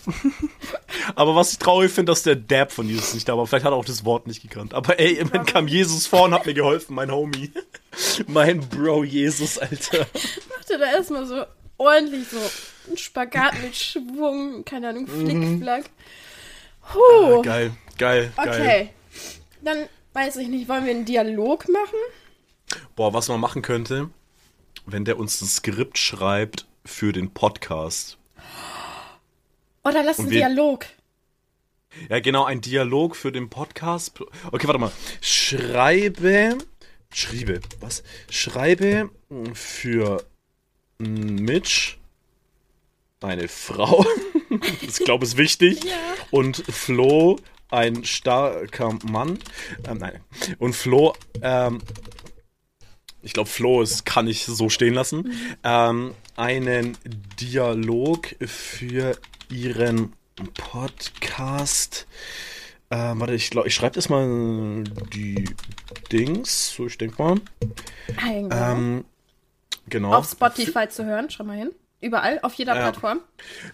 A: Aber was ich traurig finde, dass der Dab von Jesus nicht da war. Vielleicht hat er auch das Wort nicht gekannt. Aber ey, immerhin kam Jesus vor und hat mir geholfen, mein Homie. Mein Bro Jesus, Alter.
B: Machte da erstmal so ordentlich so einen Spagat mit Schwung, keine Ahnung, Flickflack. Huh.
A: Ah, geil, geil, geil.
B: okay. Dann weiß ich nicht, wollen wir einen Dialog machen?
A: Boah, was man machen könnte, wenn der uns ein Skript schreibt für den Podcast.
B: Oder lass einen Dialog.
A: Ja, genau, ein Dialog für den Podcast. Okay, warte mal. Schreibe. Schriebe. Was? Schreibe für Mitch eine Frau. ich glaube, ist wichtig.
B: Ja.
A: Und Flo ein starker Mann. Ähm, nein. Und Flo, ähm, ich glaube, Flo ist, kann ich so stehen lassen. Ähm, einen Dialog für ihren Podcast. Ähm, warte, ich glaube, ich schreibe das mal die Dings. So, ich denke mal. Ähm, genau.
B: Auf Spotify zu hören, schau mal hin. Überall, auf jeder
A: Ja.
B: Plattform.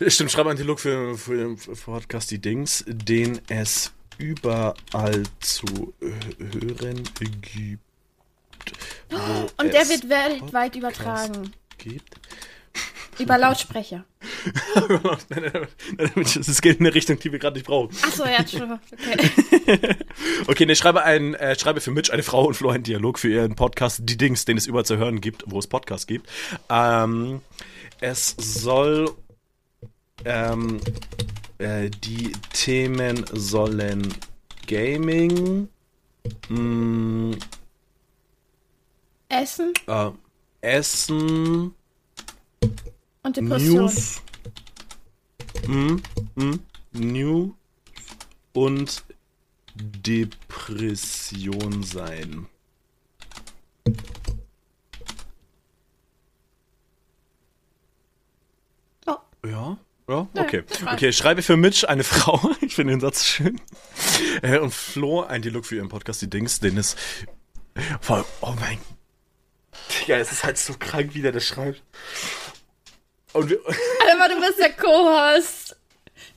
A: Stimmt, schreib einen Dialog für, für den Podcast die Dings, den es überall zu hören gibt.
B: Und der wird weltweit
A: Podcast
B: übertragen.
A: Gibt.
B: Über Lautsprecher.
A: nein, nein, nein, das geht in eine Richtung, die wir gerade nicht brauchen.
B: Achso, ja, schon. Okay.
A: Okay, ne, schreibe ein, äh, schreibe für Mitch eine Frau und Flo einen Dialog für ihren Podcast, die Dings, den es überall zu hören gibt, wo es Podcasts gibt. Ähm, es soll, ähm, äh, die Themen sollen Gaming, mh,
B: Essen
A: äh, Essen,
B: und Depression.
A: News, mm, mm, News und Depression sein.
B: Oh.
A: Ja, ja, okay. Okay, schreibe für Mitch eine Frau. Ich finde den Satz schön. Äh, Und Flo ein Dialog für ihren Podcast, die Dings, den. Vor allem- Oh mein. Digga, es ist halt so krank, wie der das schreibt. Und wir,
B: Aber du bist der Co-Host.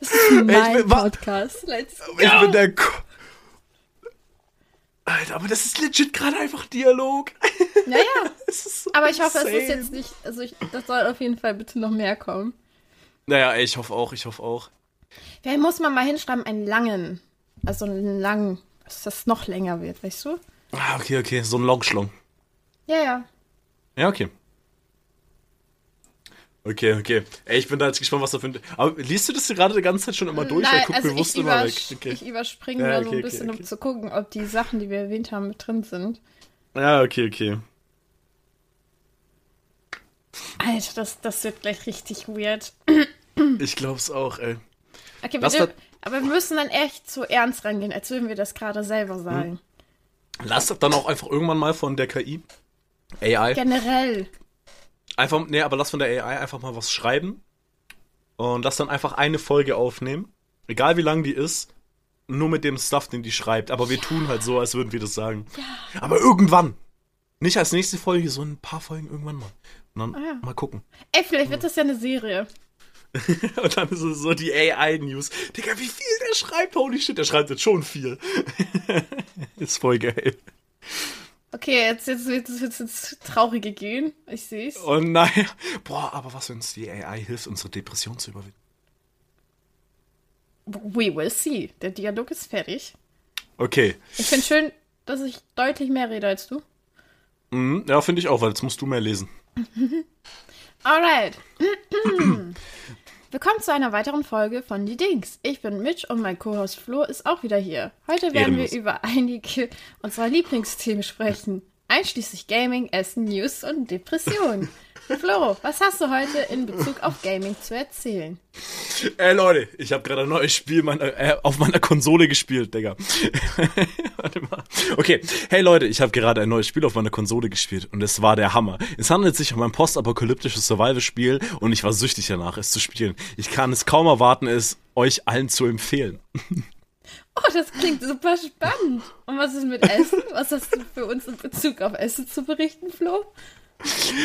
B: Das ist mein
A: bin-
B: Podcast. Let's
A: ich
B: go.
A: bin der. Ko Alter, aber das ist legit gerade einfach Dialog.
B: Naja,
A: so
B: aber ich hoffe, es ist
A: insane.
B: jetzt nicht, also ich, das soll auf jeden Fall bitte noch mehr kommen.
A: Naja, ich hoffe auch, ich hoffe auch.
B: Vielleicht muss man mal hinschreiben, einen langen, also einen langen, dass das noch länger wird, weißt du?
A: Ah, okay, okay, so ein Longschlong.
B: Ja, ja.
A: Ja, okay. Okay, okay. Ey, ich bin da jetzt gespannt, was da für ein. Aber liest du das gerade die ganze Zeit schon immer durch?
B: Nein,
A: guck
B: also
A: bewusst
B: ich,
A: immer weg. Okay.
B: ich überspringe
A: Ja,
B: da so ein bisschen,
A: okay.
B: um zu gucken, ob die Sachen, die wir erwähnt haben, mit drin sind.
A: Ja, okay, okay.
B: Alter, das, das wird gleich richtig weird.
A: Ich glaub's auch, ey.
B: Okay, wir aber wir müssen dann echt so ernst rangehen, als würden wir das gerade selber
A: Hm.
B: sagen.
A: Lass das dann auch einfach irgendwann mal von der KI. AI.
B: Generell.
A: Einfach, nee, aber lass von der AI einfach mal was schreiben. Und lass dann einfach eine Folge aufnehmen. Egal wie lang die ist. Nur mit dem Stuff, den die schreibt. Aber wir tun halt so, als würden wir das sagen. Aber irgendwann. Nicht als nächste Folge, so ein paar Folgen irgendwann mal. Und dann
B: Ah, ja.
A: mal gucken.
B: Ey, vielleicht wird das ja eine Serie.
A: Und dann ist es so die AI-News. Digga, wie viel der schreibt? Holy shit, der schreibt jetzt schon viel. ist voll geil.
B: Okay, jetzt, jetzt wird es jetzt, jetzt traurige gehen. Ich sehe es.
A: Und naja, boah, aber was, wenn uns die AI hilft, unsere Depression zu überwinden?
B: We will see. Der Dialog ist fertig.
A: Okay.
B: Ich finde schön, dass ich deutlich mehr rede als du.
A: Mhm, ja, finde ich auch, weil jetzt musst du mehr lesen.
B: Alright. Willkommen zu einer weiteren Folge von Die Dings. Ich bin Mitch und mein Co-Host Flo ist auch wieder hier. Heute werden
A: Ehrenlos.
B: wir über einige unserer Lieblingsthemen sprechen. Einschließlich Gaming, Essen, News und Depressionen. Flo, was hast du heute in Bezug auf Gaming zu erzählen?
A: Ey Leute, ich habe gerade ein neues Spiel meiner, äh, auf meiner Konsole gespielt, Digga. Warte mal. Okay, hey Leute, ich habe gerade ein neues Spiel auf meiner Konsole gespielt und es war der Hammer. Es handelt sich um ein postapokalyptisches Survival-Spiel und ich war süchtig danach, es zu spielen. Ich kann es kaum erwarten, es euch allen zu empfehlen.
B: Oh, das klingt super spannend. Und was ist mit Essen? Was hast du für uns in Bezug auf Essen zu berichten, Flo?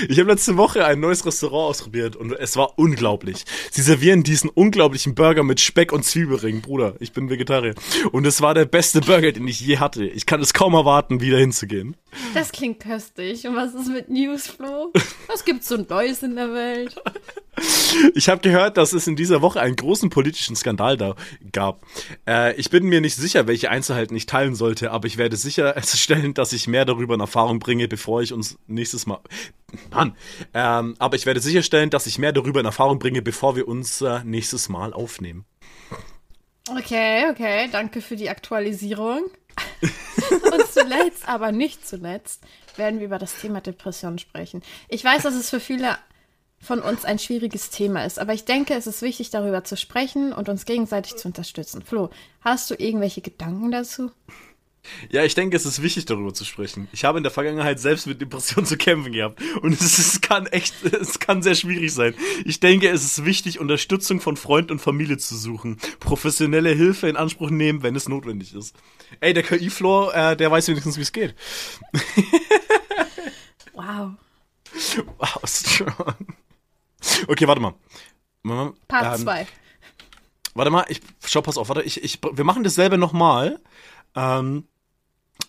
A: Ich habe letzte Woche ein neues Restaurant ausprobiert und es war unglaublich. Sie servieren diesen unglaublichen Burger mit Speck und Zwiebelringen, Bruder. Ich bin Vegetarier. Und es war der beste Burger, den ich je hatte. Ich kann es kaum erwarten, wieder hinzugehen.
B: Das klingt köstlich. Und was ist mit News, Flo? Was gibt's so Neues in der Welt?
A: Ich habe gehört, dass es in dieser Woche einen großen politischen Skandal da gab. Äh, ich bin mir nicht sicher, welche Einzelheiten ich teilen sollte, aber ich werde sicherstellen, dass ich mehr darüber in Erfahrung bringe, bevor ich uns nächstes Mal. Mann. Ähm, aber ich werde sicherstellen, dass ich mehr darüber in Erfahrung bringe, bevor wir uns äh, nächstes Mal aufnehmen.
B: Okay, okay. Danke für die Aktualisierung. Zuletzt, aber nicht zuletzt, werden wir über das Thema Depression sprechen. Ich weiß, dass es für viele von uns ein schwieriges Thema ist, aber ich denke, es ist wichtig, darüber zu sprechen und uns gegenseitig zu unterstützen. Flo, hast du irgendwelche Gedanken dazu?
A: Ja, ich denke, es ist wichtig, darüber zu sprechen. Ich habe in der Vergangenheit selbst mit Depressionen zu kämpfen gehabt. Und es, ist, es kann echt, es kann sehr schwierig sein. Ich denke, es ist wichtig, Unterstützung von Freund und Familie zu suchen. Professionelle Hilfe in Anspruch nehmen, wenn es notwendig ist. Ey, der KI-Floor, äh, der weiß wenigstens, wie es geht.
B: Wow.
A: Wow, strong. Okay, warte mal.
B: Part
A: ähm,
B: 2.
A: Warte mal, ich schau, pass auf, warte, ich, ich, wir machen dasselbe nochmal. Ähm,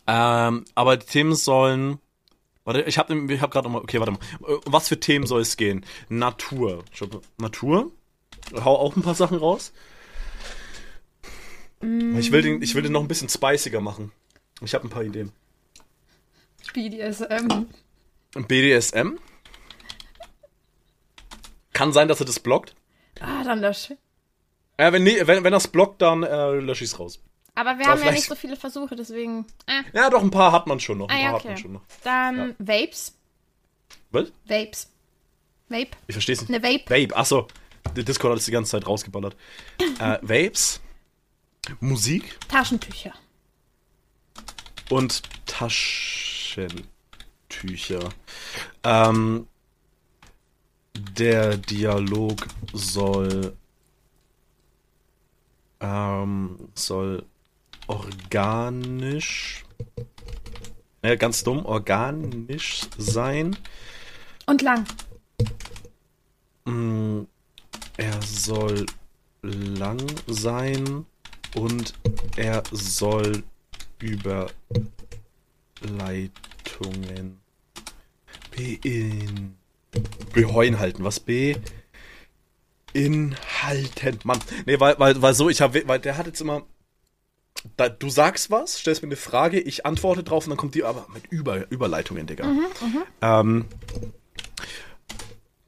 A: ähm, aber die Themen sollen. Warte, ich habe ich hab gerade nochmal. Okay, warte mal. Äh, Was für Themen soll es gehen? Natur. Natur. Hau auch ein paar Sachen raus. Ich will den, ich will den noch ein bisschen spiciger machen. Ich habe ein paar Ideen.
B: BDSM.
A: BDSM. Kann sein, dass er das blockt.
B: Ah, dann lösch.
A: Äh, wenn, nee, wenn, wenn das blockt, dann äh, lösche ich es raus.
B: Aber wir haben ja nicht so viele Versuche, deswegen. Ah,
A: Ja, doch, ein paar hat man schon noch. Ein
B: ah ja,
A: paar hat man
B: okay.
A: schon noch.
B: Dann Vapes.
A: Was?
B: Vapes. Vape.
A: Ich versteh's nicht.
B: Eine Vape.
A: Vape, achso. Der Discord hat es die ganze Zeit rausgeballert. äh, Vapes, Musik
B: Taschentücher.
A: und Taschentücher. Ähm, der Dialog soll ähm, soll organisch äh, ganz dumm, organisch sein.
B: Und lang.
A: Mm, Er soll lang sein und er soll über Überleitungen bein beinhalten. Was B inhalten. Mann. Nee, weil, weil, weil so, ich habe, weil der hat jetzt immer. Da, du sagst was, stellst mir eine Frage, ich antworte drauf und dann kommt die aber mit Über, Überleitungen, Digga.
B: Mhm,
A: Ähm,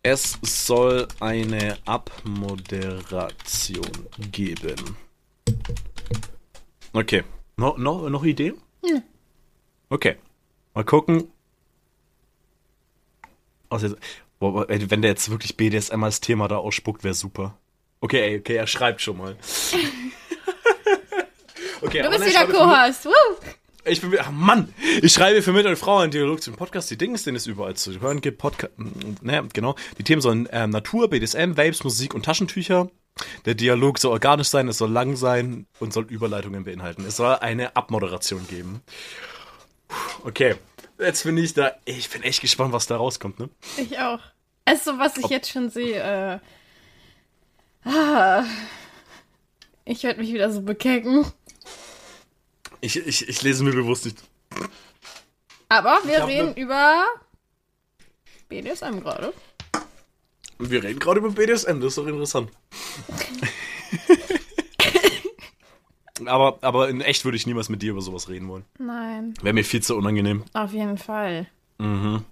A: es soll eine Abmoderation geben. Okay. No, no, noch Ideen?
B: Hm.
A: Okay. Mal gucken. Ey, wenn der jetzt wirklich BDSM als Thema da ausspuckt, wäre super. Okay, okay, er schreibt schon mal. okay,
B: Du bist wieder Co-Host.
A: Ich bin, ach Mann, ich schreibe für mit und Frau einen Dialog zum Podcast. Die Dinge, den es überall zu hören gibt. Podcast, ne, genau. Die Themen sollen ähm, Natur, BDSM, Vapes, Musik und Taschentücher. Der Dialog soll organisch sein, es soll lang sein und soll Überleitungen beinhalten. Es soll eine Abmoderation geben. Okay, jetzt bin ich da. Ich bin echt gespannt, was da rauskommt, ne?
B: Ich auch. Also, was ich jetzt schon sehe, äh. Ah, ich werde mich wieder so bekecken.
A: Ich, ich, ich lese mir bewusst nicht.
B: Aber wir reden
A: ne-
B: über BDSM gerade.
A: Wir reden gerade über BDSM, das ist doch interessant. aber, aber in echt würde ich niemals mit dir über sowas reden wollen.
B: Nein,
A: Wäre mir viel zu unangenehm.
B: auf jeden Fall.
A: Mhm.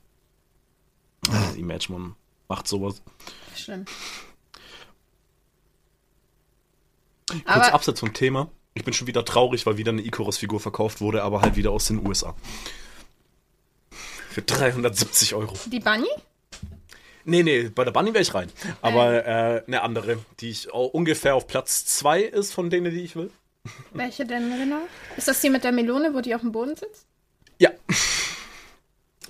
A: Ah, Imagine, man macht sowas.
B: Schlimm.
A: Kurz
B: Aber
A: abseits vom Thema. Ich bin schon wieder traurig, weil wieder eine Icarus-Figur verkauft wurde, aber halt wieder aus den USA. Für 370 Euro.
B: die Bunny?
A: Nee, nee, bei der Bunny wäre ich rein. Aber äh, eine andere, die ich ungefähr auf Platz 2 ist von denen, die ich will.
B: Welche denn genau? Ist das die mit der Melone, wo die auf dem Boden sitzt?
A: Ja.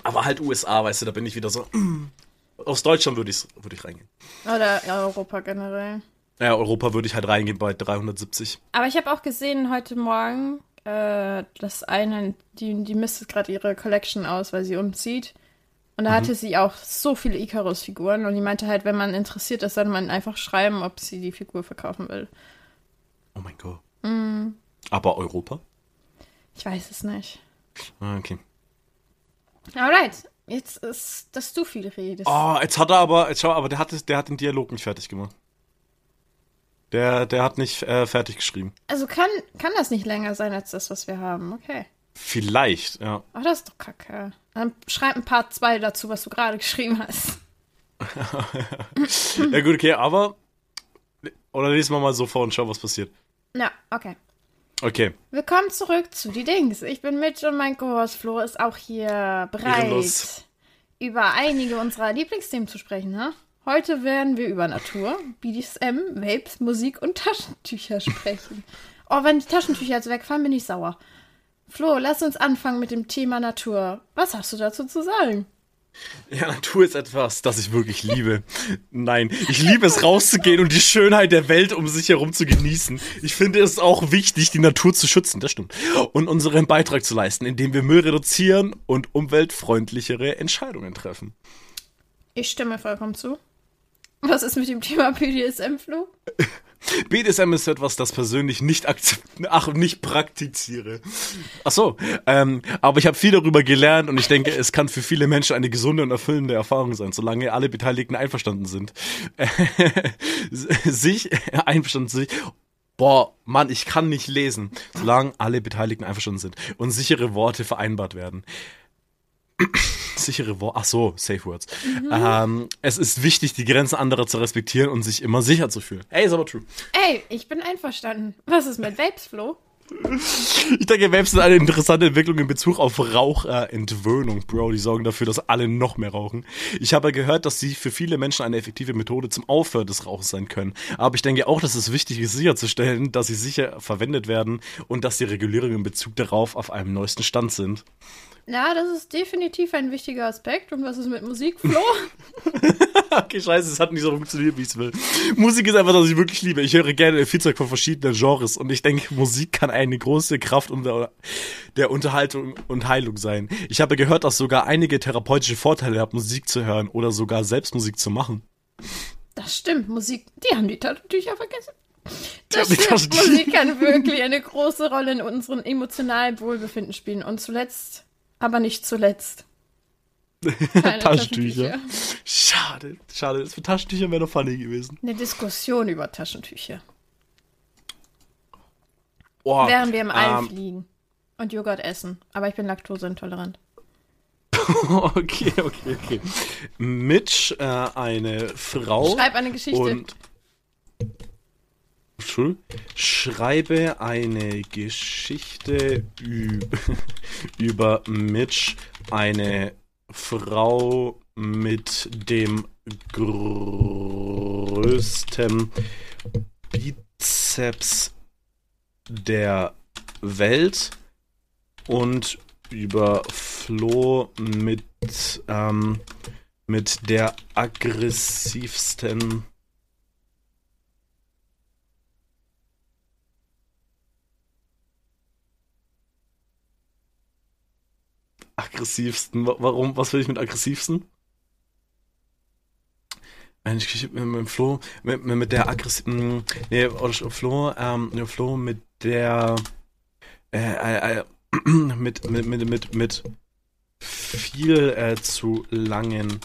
A: Aber halt USA, weißt du, da bin ich wieder so. Aus Deutschland würde ich, würd ich reingehen.
B: Oder Europa generell?
A: Ja, Europa würde ich halt reingehen bei 370.
B: Aber ich habe auch gesehen heute Morgen, äh, dass eine, die, die mistet gerade ihre Collection aus, weil sie umzieht. Und da hatte sie auch so viele Icarus-Figuren und die meinte halt, wenn man interessiert ist, soll man einfach schreiben, ob sie die Figur verkaufen will.
A: Oh mein Gott. Aber Europa?
B: Ich weiß es nicht.
A: Ah, Okay.
B: Alright, jetzt ist, dass du viel redest.
A: Oh, jetzt hat er aber, jetzt schau, aber der hat, der hat den Dialog nicht fertig gemacht. Der, der hat nicht äh, fertig geschrieben.
B: Also kann, kann das nicht länger sein als das, was wir haben. Okay.
A: Vielleicht, ja.
B: Ach, das ist doch kacke. Dann schreib ein Part 2 dazu, was du gerade geschrieben hast.
A: Ja gut, okay, aber. Oder lesen wir mal so vor und schau, was passiert.
B: Ja, okay.
A: Okay.
B: Willkommen zurück zu die Dings. Ich bin Mitch und mein Co-Host Flo ist auch hier bereit,
A: Ehrenlos.
B: über einige unserer Lieblingsthemen zu sprechen. Ne? Heute werden wir über Natur, BDSM, Vapes, Musik und Taschentücher sprechen. Oh, wenn die Taschentücher jetzt wegfallen, bin ich sauer. Flo, lass uns anfangen mit dem Thema Natur. Was hast du dazu zu sagen?
A: Ja, Natur ist etwas, das ich wirklich liebe. Nein, ich liebe es rauszugehen und die Schönheit der Welt um sich herum zu genießen. Ich finde es auch wichtig, die Natur zu schützen, das stimmt. Und unseren Beitrag zu leisten, indem wir Müll reduzieren und umweltfreundlichere Entscheidungen treffen.
B: Ich stimme vollkommen zu. Was ist mit dem Thema BDSM, Flo?
A: BDSM ist etwas, das persönlich nicht akzeptiere, ach, nicht praktiziere. Ach so, ähm, aber ich habe viel darüber gelernt und ich denke, es kann für viele Menschen eine gesunde und erfüllende Erfahrung sein, solange alle Beteiligten einverstanden sind. sich, einverstanden sich, boah, Mann, ich kann nicht lesen, solange alle Beteiligten einverstanden sind und sichere Worte vereinbart werden. Sichere Worte, ach so, Safe Words. Ähm, es ist wichtig, die Grenzen anderer zu respektieren und sich immer sicher zu fühlen. Ey, ist aber true.
B: Ey, ich bin einverstanden. Was ist mit Vapes, Flo?
A: Ich denke, Vapes sind eine interessante Entwicklung in Bezug auf Raucherentwöhnung, Bro. Die sorgen dafür, dass alle noch mehr rauchen. Ich habe gehört, dass sie für viele Menschen eine effektive Methode zum Aufhören des Rauchens sein können. Aber ich denke auch, dass es wichtig ist, sicherzustellen, dass sie sicher verwendet werden und dass die Regulierungen in Bezug darauf auf einem neuesten Stand sind.
B: Ja, das ist definitiv ein wichtiger Aspekt. Und was ist mit Musik, Flo?
A: okay, scheiße, es hat nicht so funktioniert, wie ich es will. Musik ist einfach, was ich wirklich liebe. Ich höre gerne viel Zeug von verschiedenen Genres und ich denke, Musik kann eine große Kraft um der, Unterhaltung und Heilung sein. Ich habe gehört, dass sogar einige therapeutische Vorteile hat, Musik zu hören oder sogar selbst Musik zu machen.
B: Das stimmt, Musik, die haben die Taschentücher vergessen. Das stimmt, Musik kann wirklich eine große Rolle in unserem emotionalen Wohlbefinden spielen. Und zuletzt Aber nicht zuletzt.
A: Taschentücher. Schade, schade. Das für Taschentücher wäre doch funny gewesen.
B: Eine Diskussion über Taschentücher.
A: Oh,
B: Während wir im All
A: ähm,
B: fliegen und Joghurt essen. Aber ich bin laktoseintolerant.
A: okay, okay, okay. Mitch, äh, eine Frau.
B: Schreib eine Geschichte.
A: Und. Schreibe eine Geschichte üb über Mitch, eine Frau mit dem größten Bizeps der Welt und über Flo mit, ähm, mit der aggressivsten aggressivsten. Wa- Warum? Was will ich mit aggressivsten? Eine Geschichte mit, mit Flo, mit, mit, der aggressiven, nee, oder Flo, ähm, Flo mit der, äh, äh, äh, mit, mit, mit, mit, mit viel äh, zu langen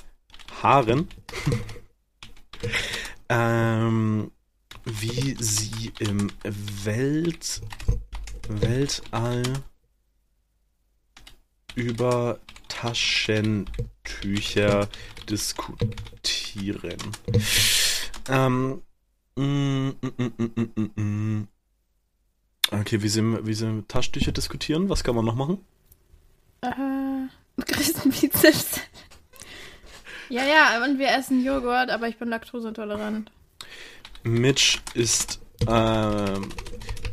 A: Haaren, ähm, wie sie im Welt, Weltall über Taschentücher diskutieren. Ähm, mm, mm, mm, mm, mm, mm. Okay, wie sie, wie sie mit Taschentücher diskutieren, was kann man noch machen?
B: Äh, größten Bizeps. ja, ja, und wir essen Joghurt, aber ich bin laktoseintolerant.
A: Mitch ist ähm,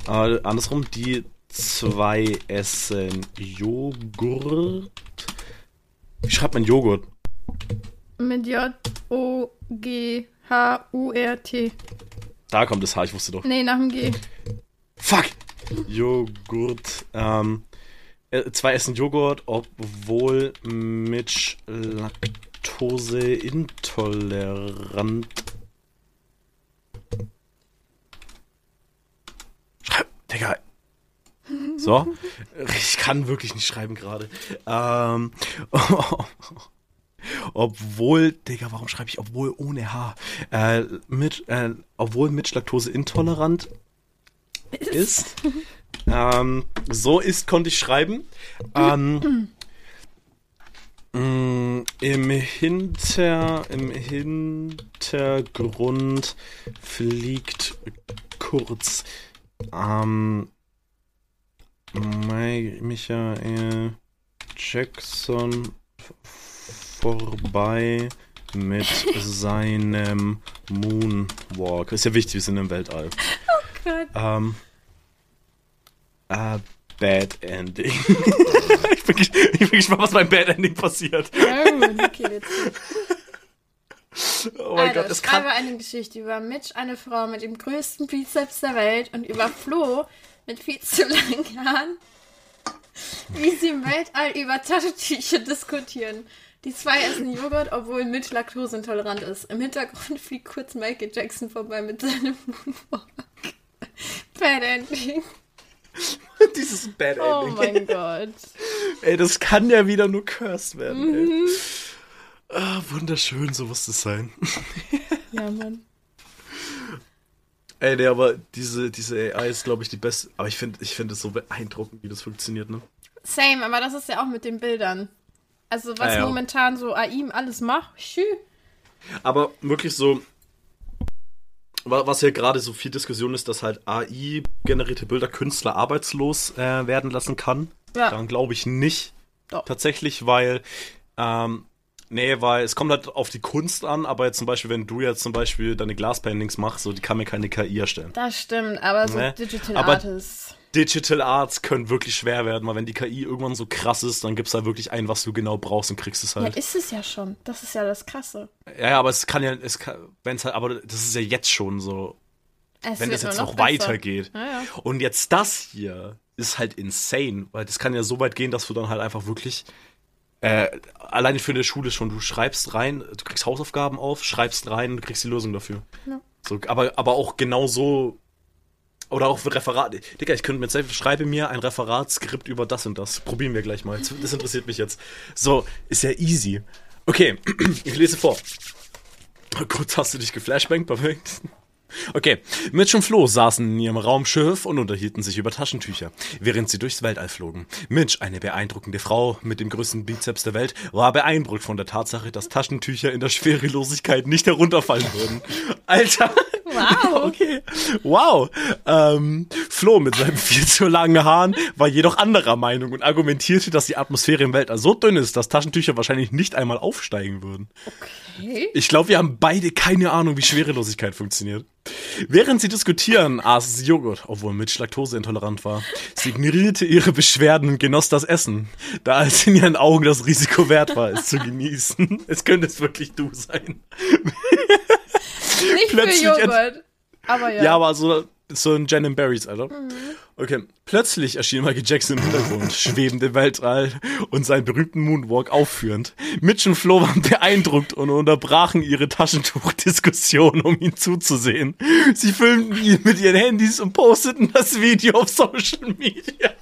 A: äh, andersrum, die zwei essen Joghurt. Wie schreibt man Joghurt?
B: Mit J-O-G-H-U-R-T.
A: Da kommt das H, ich wusste doch.
B: Nee, nach dem G.
A: Fuck! Joghurt. Ähm, äh, zwei essen Joghurt, obwohl Mitch laktoseintolerant. Schreib, Digga. So. Ich kann wirklich nicht schreiben gerade. Ähm, obwohl, Digga, warum schreibe ich obwohl ohne H? Äh, mit, äh, obwohl Mitch laktoseintolerant ist. ähm, so ist konnte ich schreiben. Ähm, mh, Im Hinter, im Hintergrund fliegt kurz ähm, Michael Jackson vorbei mit seinem Moonwalk. Ist ja wichtig, wir sind im Weltall.
B: Gott.
A: Ähm. Äh, Bad Ending. ich, bin, ich bin gespannt, was beim Bad Ending passiert.
B: Okay, jetzt.
A: Oh mein
B: Alter,
A: Gott, es kann.
B: schreibe eine Geschichte über Mitch, eine Frau mit dem größten Bizeps der Welt und über Flo mit viel zu langen Haaren, wie sie im Weltall über Taschentücher diskutieren. Die zwei essen Joghurt, obwohl Mitch laktoseintolerant ist. Im Hintergrund fliegt kurz Michael Jackson vorbei mit seinem Moonwalk. Bad Ending.
A: Dieses Bad
B: Oh
A: Ending.
B: mein Gott.
A: Ey, das kann ja wieder nur cursed werden, ey.
B: Mhm.
A: Ah, wunderschön, so muss es sein.
B: Ja, Mann.
A: Ey, nee, aber diese, diese AI ist, glaube ich, die beste. Aber ich finde ich find es so beeindruckend, wie das funktioniert, ne?
B: Same, aber das ist ja auch mit den Bildern. Also was
A: Ah, ja.
B: momentan so AI alles macht, schü.
A: Aber wirklich so, wa- was ja gerade so viel Diskussion ist, dass halt AI-generierte Bilder Künstler arbeitslos äh, werden lassen kann.
B: Ja.
A: Daran glaube ich nicht.
B: Doch.
A: Tatsächlich, weil, ähm, nee, weil es kommt halt auf die Kunst an, aber jetzt zum Beispiel, wenn du jetzt zum Beispiel deine Glaspaintings machst, so, die kann mir keine KI erstellen.
B: Das stimmt, aber so
A: Ne?
B: Digital
A: Aber-
B: Artists.
A: Digital Arts können wirklich schwer werden, weil wenn die KI irgendwann so krass ist, dann gibt's da wirklich ein, was du genau brauchst und kriegst es
B: Ja,
A: halt.
B: ist es ja schon. Das ist ja das Krasse.
A: Ja, ja, aber es kann ja, es kann, wenn's halt, aber das ist ja jetzt schon so,
B: Es
A: wenn das jetzt noch
B: besser.
A: weitergeht.
B: Ja, ja.
A: Und jetzt das hier ist halt insane, weil das kann ja so weit gehen, dass du dann halt einfach wirklich äh, alleine für eine Schule schon, du schreibst rein, du kriegst Hausaufgaben auf, schreibst rein, du kriegst die Lösung dafür.
B: Ja.
A: So, aber, aber auch genau so Oder auch für Referat. Digga, ich könnte mir selbst, schreibe mir ein Referatskript über das und das. Probieren wir gleich mal. Das interessiert mich jetzt. So, ist ja easy. Okay, ich lese vor. Oh Gott, hast du dich geflashbangt? Perfekt. Okay, Mitch und Flo saßen in ihrem Raumschiff und unterhielten sich über Taschentücher, während sie durchs Weltall flogen. Mitch, eine beeindruckende Frau mit dem größten Bizeps der Welt, war beeindruckt von der Tatsache, dass Taschentücher in der Schwerelosigkeit nicht herunterfallen würden. Alter!
B: Wow.
A: Okay. Wow. Ähm, Flo mit seinen viel zu langen Haaren war jedoch anderer Meinung und argumentierte, dass die Atmosphäre im Weltall so dünn ist, dass Taschentücher wahrscheinlich nicht einmal aufsteigen würden.
B: Okay.
A: Ich glaube, wir haben beide keine Ahnung, wie Schwerelosigkeit funktioniert. Während sie diskutieren, aß sie Joghurt, obwohl Mitch laktoseintolerant war. Sie ignorierte ihre Beschwerden und genoss das Essen, da es in ihren Augen das Risiko wert war, es zu genießen. Es könnte es wirklich du sein.
B: Nicht
A: Plötzlich
B: für Joghurt. Aber ja.
A: Ja, aber so, so ein Jen and Berries, Alter. Okay. Plötzlich erschien Michael Jackson im Hintergrund, schwebend im Weltall und seinen berühmten Moonwalk aufführend. Mitch und Flo waren beeindruckt und unterbrachen ihre Taschentuchdiskussion, um ihn zuzusehen. Sie filmten ihn mit ihren Handys und posteten das Video auf Social Media.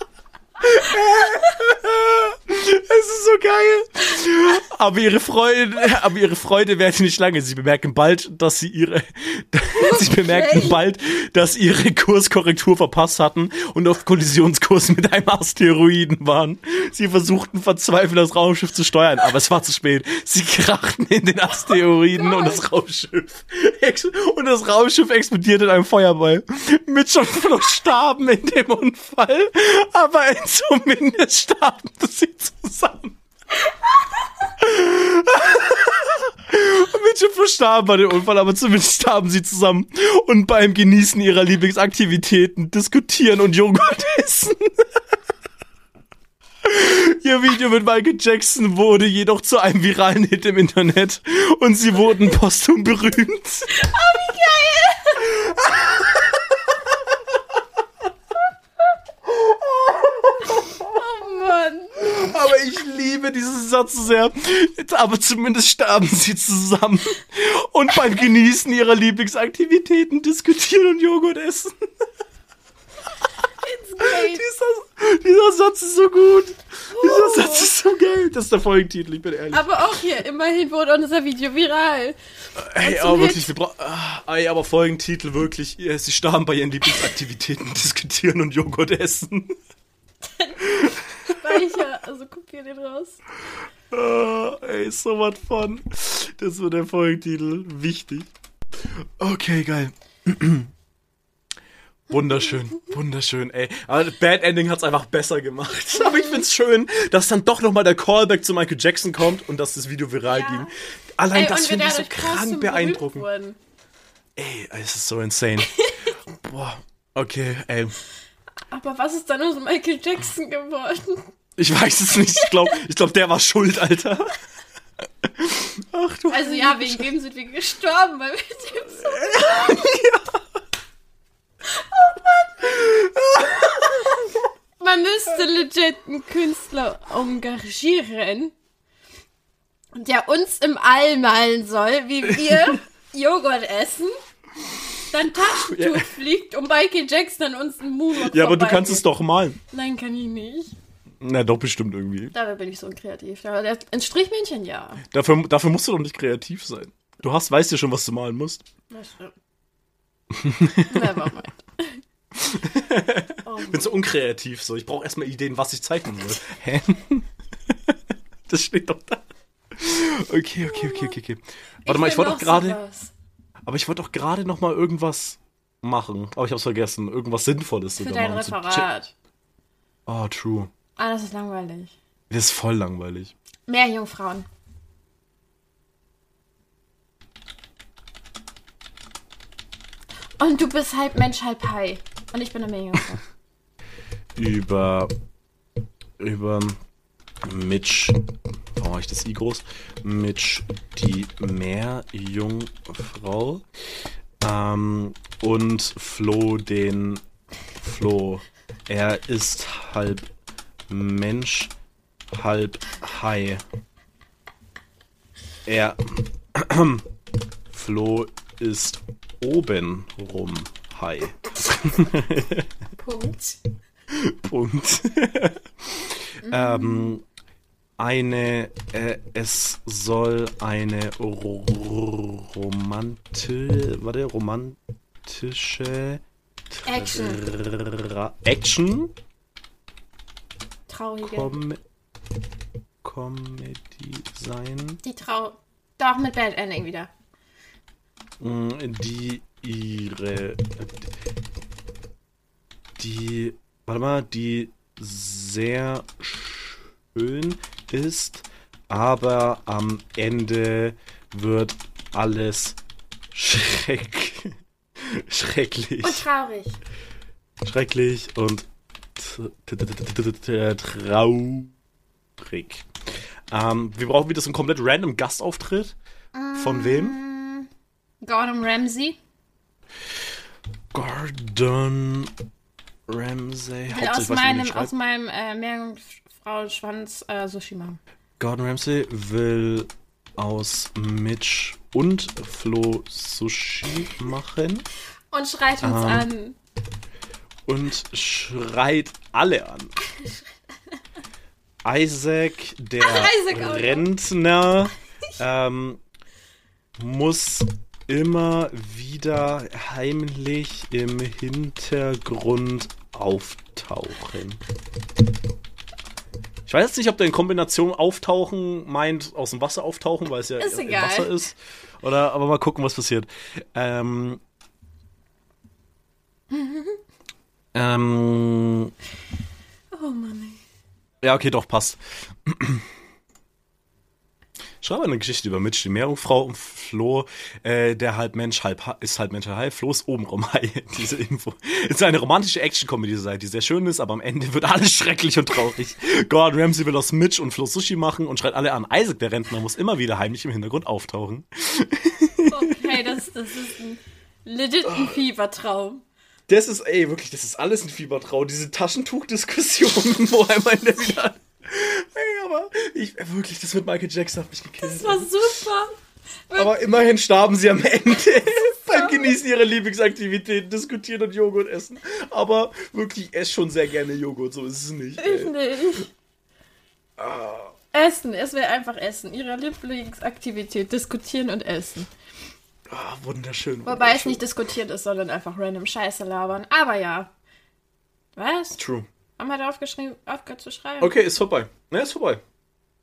A: Es ist so geil. Aber ihre Freude, aber ihre Freude währte nicht lange. Sie bemerken bald, dass sie ihre, sie bemerkten bald, dass ihre Kurskorrektur verpasst hatten und auf Kollisionskurs mit einem Asteroiden waren. Sie versuchten verzweifelt das Raumschiff zu steuern, aber es war zu spät. Sie krachten in den Asteroiden und das Raumschiff und das Raumschiff explodierte in einem Feuerball. Mitch und Flo starben in dem Unfall, aber zumindest starben sie zusammen. Mitch und Flo starben bei dem Unfall, aber zumindest starben sie zusammen und beim Genießen ihrer Lieblingsaktivitäten diskutieren und Joghurt essen. Ihr Video mit Michael Jackson wurde jedoch zu einem viralen Hit im Internet und sie wurden posthum berühmt.
B: Oh Mann.
A: Aber ich liebe diesen Satz sehr. Aber zumindest starben sie zusammen und beim Genießen ihrer Lieblingsaktivitäten diskutieren und Joghurt essen. Dieser, dieser Satz ist so gut. Dieser Satz ist so geil. Das ist der Folgentitel, ich bin ehrlich.
B: Aber auch hier, immerhin wurde unser Video viral.
A: Ey, aber
B: Hit.
A: wirklich, wir brauchen. Ey, aber Folgentitel wirklich. Sie starben bei ihren Lieblingsaktivitäten, diskutieren und Joghurt essen.
B: Speicher. Also kopier den raus.
A: Ah, ey, so was von. Das wird der Folgentitel. Wichtig. Okay, geil. Wunderschön, wunderschön, ey. Aber Bad Ending hat's einfach besser gemacht. Aber ich find's schön, dass dann doch nochmal der Callback zu Michael Jackson kommt und dass das Video viral
B: Ja.
A: ging. Allein
B: Ey,
A: das finde ich so krank beeindruckend.
B: wurden.
A: Ey, es ist so insane. Boah, okay, ey.
B: Aber was ist dann aus Michael Jackson geworden?
A: Ich weiß es nicht. Ich glaube, ich glaub, der war schuld, Alter. Ach du.
B: Also ja, wegen dem sind wir gestorben, weil wir dem so... Oh Mann. Man müsste legit einen Künstler engagieren, der uns im All malen soll, wie wir Joghurt essen, dann Taschentuch
A: Ja.
B: fliegt und Michael Jackson an uns einen Moonwalk
A: Ja, aber du kannst es doch malen.
B: Nein, kann ich nicht.
A: Na, doch bestimmt irgendwie.
B: Dabei bin ich so unkreativ. Ein Strichmännchen, ja.
A: Dafür, dafür musst du doch nicht kreativ sein. Du hast, weißt ja schon, was du malen musst.
B: Das stimmt. Never mind. Oh,
A: Ich bin so unkreativ so. Ich brauche erstmal Ideen, was ich zeichnen soll. Hä? Das steht doch da. Okay, okay, okay, okay, okay. Warte mal, ich
B: will
A: wollte doch gerade, aber ich wollte doch gerade noch mal irgendwas machen. Aber ich hab's vergessen. Irgendwas Sinnvolles
B: Für dein
A: machen. So
B: Referat.
A: Oh, true.
B: Ah, das ist langweilig.
A: Das ist voll langweilig.
B: Mehr Jungfrauen. Und du bist halb Mensch, halb Hai. Und ich bin eine Meerjungfrau.
A: Über, über Mitch, warum mach ich das I groß? Mitch, die Meerjungfrau. Ähm, und Flo, den Flo. Er ist halb Mensch, halb Hai. Er, Flo ist obenrum Hai.
B: Punkt.
A: Punkt. ähm, eine, äh, es soll eine ro romanti warte, romantische
B: Action.
A: Tra Action
B: Traurige.
A: Com Comedy sein,
B: Die Trau. Doch, mit Bad Ending wieder.
A: mh, die ihre die warte mal, die sehr schön ist, aber am Ende wird alles schreck schrecklich.
B: Und traurig.
A: schrecklich und traurig. Ähm, wir brauchen wieder so einen komplett random Gastauftritt. Von wem?
B: Gordon Ramsay.
A: Gordon Ramsay.
B: Will aus meinem, aus meinem äh, Meerjungfrau-Schwanz äh, Sushi machen.
A: Gordon Ramsay will aus Mitch und Flo Sushi machen
B: Und schreit uns
A: Ähm.
B: an.
A: Und schreit alle an. Isaac, der
B: Isaac auch noch.
A: Rentner, ähm, muss immer wieder heimlich im Hintergrund auftauchen. Ich weiß jetzt nicht, ob der in Kombination auftauchen meint, aus dem Wasser auftauchen, weil es ja
B: Ist
A: im
B: egal.
A: Wasser ist. Oder, aber mal gucken, was passiert. Ähm, ähm,
B: Oh Mann,
A: ja, okay, doch, passt. Schreibe eine Geschichte über Mitch, die Meerjungfrau und Flo, äh, der halb Mensch, halb Ha- ist halb Mensch, halb. Flo ist obenrum Hai. Diese Info. Ist eine romantische Action-Comedy-Seite, die sehr schön ist, aber am Ende wird alles schrecklich und traurig. Gordon Ramsay will aus Mitch und Flo Sushi machen und schreit alle an. Isaac, der Rentner, muss immer wieder heimlich im Hintergrund auftauchen.
B: Okay, das, das ist ein legit ein Fiebertraum.
A: Das ist, ey, wirklich, das ist alles ein Fiebertrau. Diese Taschentuch-Diskussion, wo einmal in der wieder. Ey, aber ich, wirklich, das mit Michael Jackson hat mich gekillt.
B: Das war super.
A: Aber immerhin starben sie am Ende beim Genießen ihrer Lieblingsaktivitäten, diskutieren und Joghurt essen. Aber wirklich, ich esse schon sehr gerne Joghurt, so ist es nicht.
B: Ich
A: Ey.
B: nicht.
A: Ah.
B: Essen, es wäre einfach Essen. Ihre Lieblingsaktivität, diskutieren und essen.
A: Ah, wunderschön.
B: Wobei es
A: wunderschön.
B: nicht diskutiert ist, sondern einfach random Scheiße labern. Aber ja. Was?
A: True.
B: Haben wir da aufgeschrieben, aufgehört zu schreiben?
A: Okay, ist vorbei. Ne, ist vorbei.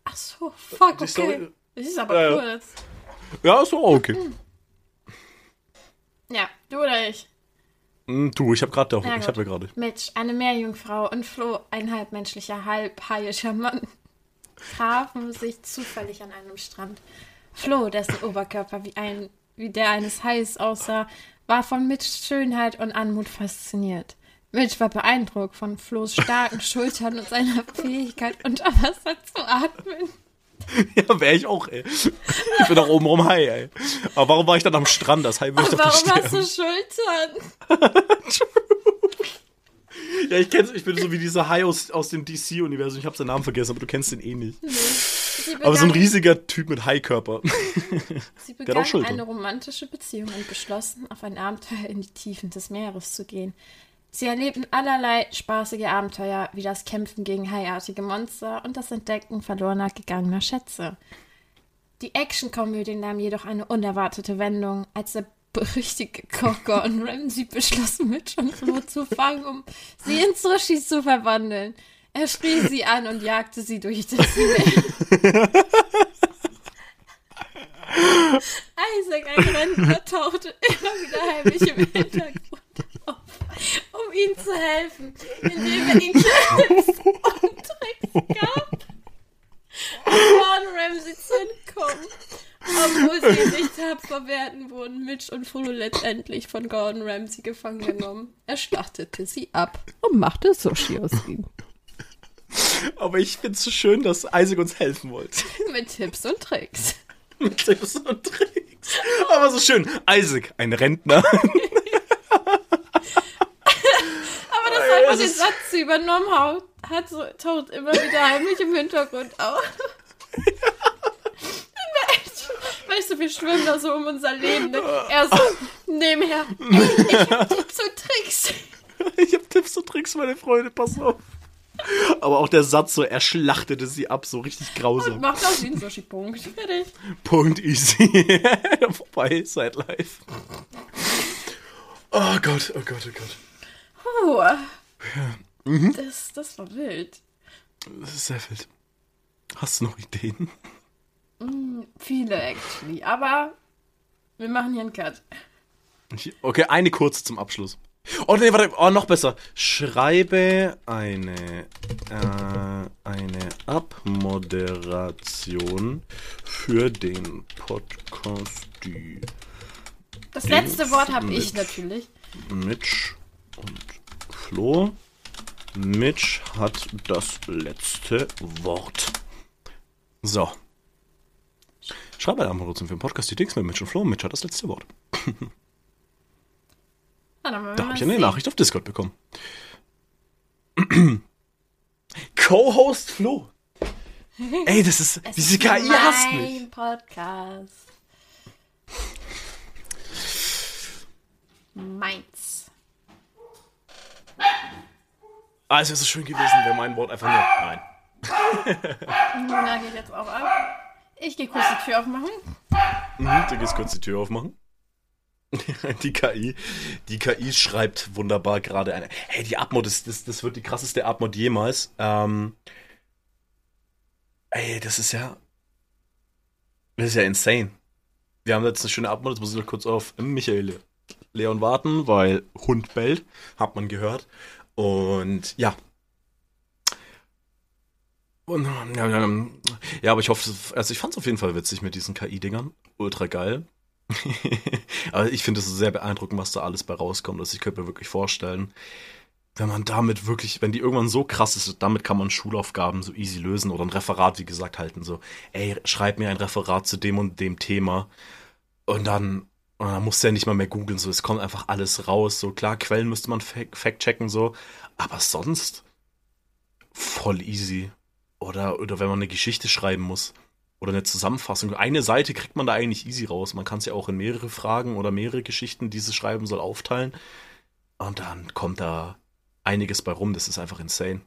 B: Ach so, fuck,
A: Die
B: okay.
A: Story-
B: Das ist aber
A: Ja, ja.
B: kurz.
A: Ja, ist so okay.
B: Ja, du oder ich?
A: Hm, du, ich habe gerade,
B: Ja,
A: ich habe ja gerade.
B: Mitch, eine Meerjungfrau und Flo, ein halbmenschlicher, halbhaiischer Mann, trafen sich zufällig an einem Strand. Flo, dessen Oberkörper wie, ein, wie der eines Hais aussah, war von Mitchs Schönheit und Anmut fasziniert. Mitch war beeindruckt von Flo's starken Schultern und seiner Fähigkeit, unter Wasser zu atmen.
A: Ja, wäre ich auch, ey. Ich bin doch oben rum Hai, ey. Aber warum war ich dann am Strand? Das Hai würde doch
B: Warum
A: nicht
B: hast du
A: sterben.
B: Schultern?
A: Ja, ich kenn's, ich bin so wie dieser Hai aus, aus dem DC-Universum. Ich habe seinen Namen vergessen, aber du kennst den eh nicht.
B: Sie
A: Aber so ein
B: begann-
A: riesiger Typ mit Haikörper.
B: Sie begann eine romantische Beziehung und beschlossen, auf ein Abenteuer in die Tiefen des Meeres zu gehen. Sie erlebten allerlei spaßige Abenteuer, wie das Kämpfen gegen haiartige Monster und das Entdecken verlorener gegangener Schätze. Die Actionkomödie nahm jedoch eine unerwartete Wendung, als der berüchtigte Koch Gordon Ramsay beschloss, Mitch und Flo zu fangen, um sie in Sushi zu verwandeln. Er schrie sie an und jagte sie durch das Meer. Isaac, ein Rentner, tauchte immer wieder heimlich im Hintergrund auf, um ihm zu helfen, indem er ihm Tipps und Tricks gab, um Gordon Ramsay zu entkommen. Obwohl sie nicht tapfer wehrten, wurden Mitch und Frodo letztendlich von Gordon Ramsay gefangen genommen. Er schlachtete sie ab und machte Sushi aus ihnen.
A: Aber ich find's so schön, dass Isaac uns helfen wollte.
B: Mit Tipps und Tricks.
A: Mit Tipps und Tricks. Aber so schön. Isaac, ein Rentner.
B: Aber das
A: Ja,
B: einfach
A: das
B: den Satz übernommen hat, hat so, taucht immer wieder heimlich im Hintergrund auf. Weißt du, wir schwimmen da so um unser Leben. Ne? Er so nebenher. Ey, ich hab Tipps und Tricks.
A: isst und trinkst, meine Freunde, pass auf. Aber auch der Satz so, er schlachtete sie ab, so richtig grausam.
B: Macht aus wie ein Sushi-Punkt. Fertig.
A: Punkt easy. Vorbei, seit live. Oh Gott, oh Gott, oh Gott.
B: Puh. Das, das war wild.
A: Das ist sehr wild. Hast du noch Ideen?
B: Viele, actually. Aber wir machen hier einen Cut.
A: Okay, eine kurze zum Abschluss. Oh nee, warte, oh, noch besser. Schreibe eine, äh, eine Abmoderation für den Podcast, die
B: Das letzte Wort habe ich natürlich.
A: Mitch und Flo. Mitch hat das letzte Wort. So. Schreibe eine Abmoderation für den Podcast, die Dings mit Mitch und Flo. Mitch hat das letzte Wort. Da habe ich eine
B: sieht.
A: Nachricht auf Discord bekommen. Co-Host Flo. Ey, das ist.
B: Es
A: diese
B: ist
A: KI hasst
B: mein
A: mich.
B: Podcast. Meins.
A: Ah, es wäre so schön gewesen, wenn mein Wort einfach nur. Nein.
B: Luna geht jetzt auch ab. Ich gehe kurz die Tür aufmachen.
A: Mhm, du gehst kurz die Tür aufmachen. Die KI, die KI schreibt wunderbar gerade eine. Hey, die Abmod, das, das, das wird die krasseste Abmod jemals. Ähm, ey, das ist ja. Das ist ja insane. Wir haben jetzt eine schöne Abmod, jetzt muss ich noch kurz auf Michael Leon warten, weil Hund bellt, hat man gehört. Und ja. Und, ja, ja, ja, aber ich hoffe, also ich fand es auf jeden Fall witzig mit diesen KI-Dingern. Ultra geil. aber ich finde es sehr beeindruckend, was da alles bei rauskommt. Also ich könnte mir wirklich vorstellen, wenn man damit wirklich, wenn die irgendwann so krass ist, damit kann man Schulaufgaben so easy lösen oder ein Referat, wie gesagt, halten. So, ey, schreib mir ein Referat zu dem und dem Thema. Und dann, und dann musst du ja nicht mal mehr googeln, so, es kommt einfach alles raus. So, klar, Quellen müsste man fact- fact-checken, so, aber sonst voll easy. Oder, oder wenn man eine Geschichte schreiben muss. Oder eine Zusammenfassung. Eine Seite kriegt man da eigentlich easy raus. Man kann es ja auch in mehrere Fragen oder mehrere Geschichten, die es schreiben soll, aufteilen. Und dann kommt da einiges bei rum. Das ist einfach insane.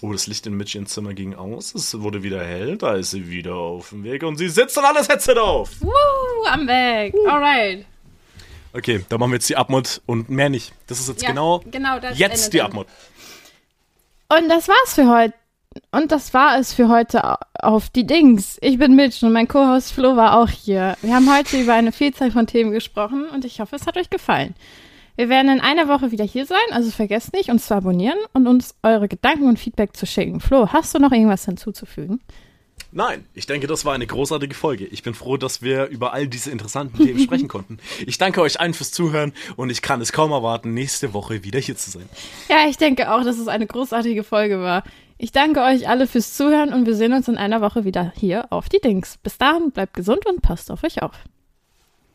A: Oh, das Licht in Mitch ins Zimmer ging aus. Es wurde wieder hell. Da ist sie wieder auf dem Weg und sie sitzt und alles Headset auf.
B: Woo, I'm back. Alright.
A: Okay, da machen wir jetzt die Abmod und mehr nicht. Das ist jetzt
B: Ja,
A: genau,
B: genau
A: jetzt die. Abmod.
C: Und das war's für heute. Und das war es für heute au- auf die Dings. Ich bin Mitch und mein Co-Host Flo war auch hier. Wir haben heute über eine Vielzahl von Themen gesprochen und ich hoffe, es hat euch gefallen. Wir werden in einer Woche wieder hier sein, also vergesst nicht, uns zu abonnieren und uns eure Gedanken und Feedback zu schicken. Flo, hast du noch irgendwas hinzuzufügen?
A: Nein, ich denke, das war eine großartige Folge. Ich bin froh, dass wir über all diese interessanten Themen sprechen konnten. Ich danke euch allen fürs Zuhören und ich kann es kaum erwarten, nächste Woche wieder hier zu sein.
C: Ja, ich denke auch, dass es eine großartige Folge war. Ich danke euch alle fürs Zuhören und wir sehen uns in einer Woche wieder hier auf die Dings. Bis dahin, bleibt gesund und passt auf euch auf.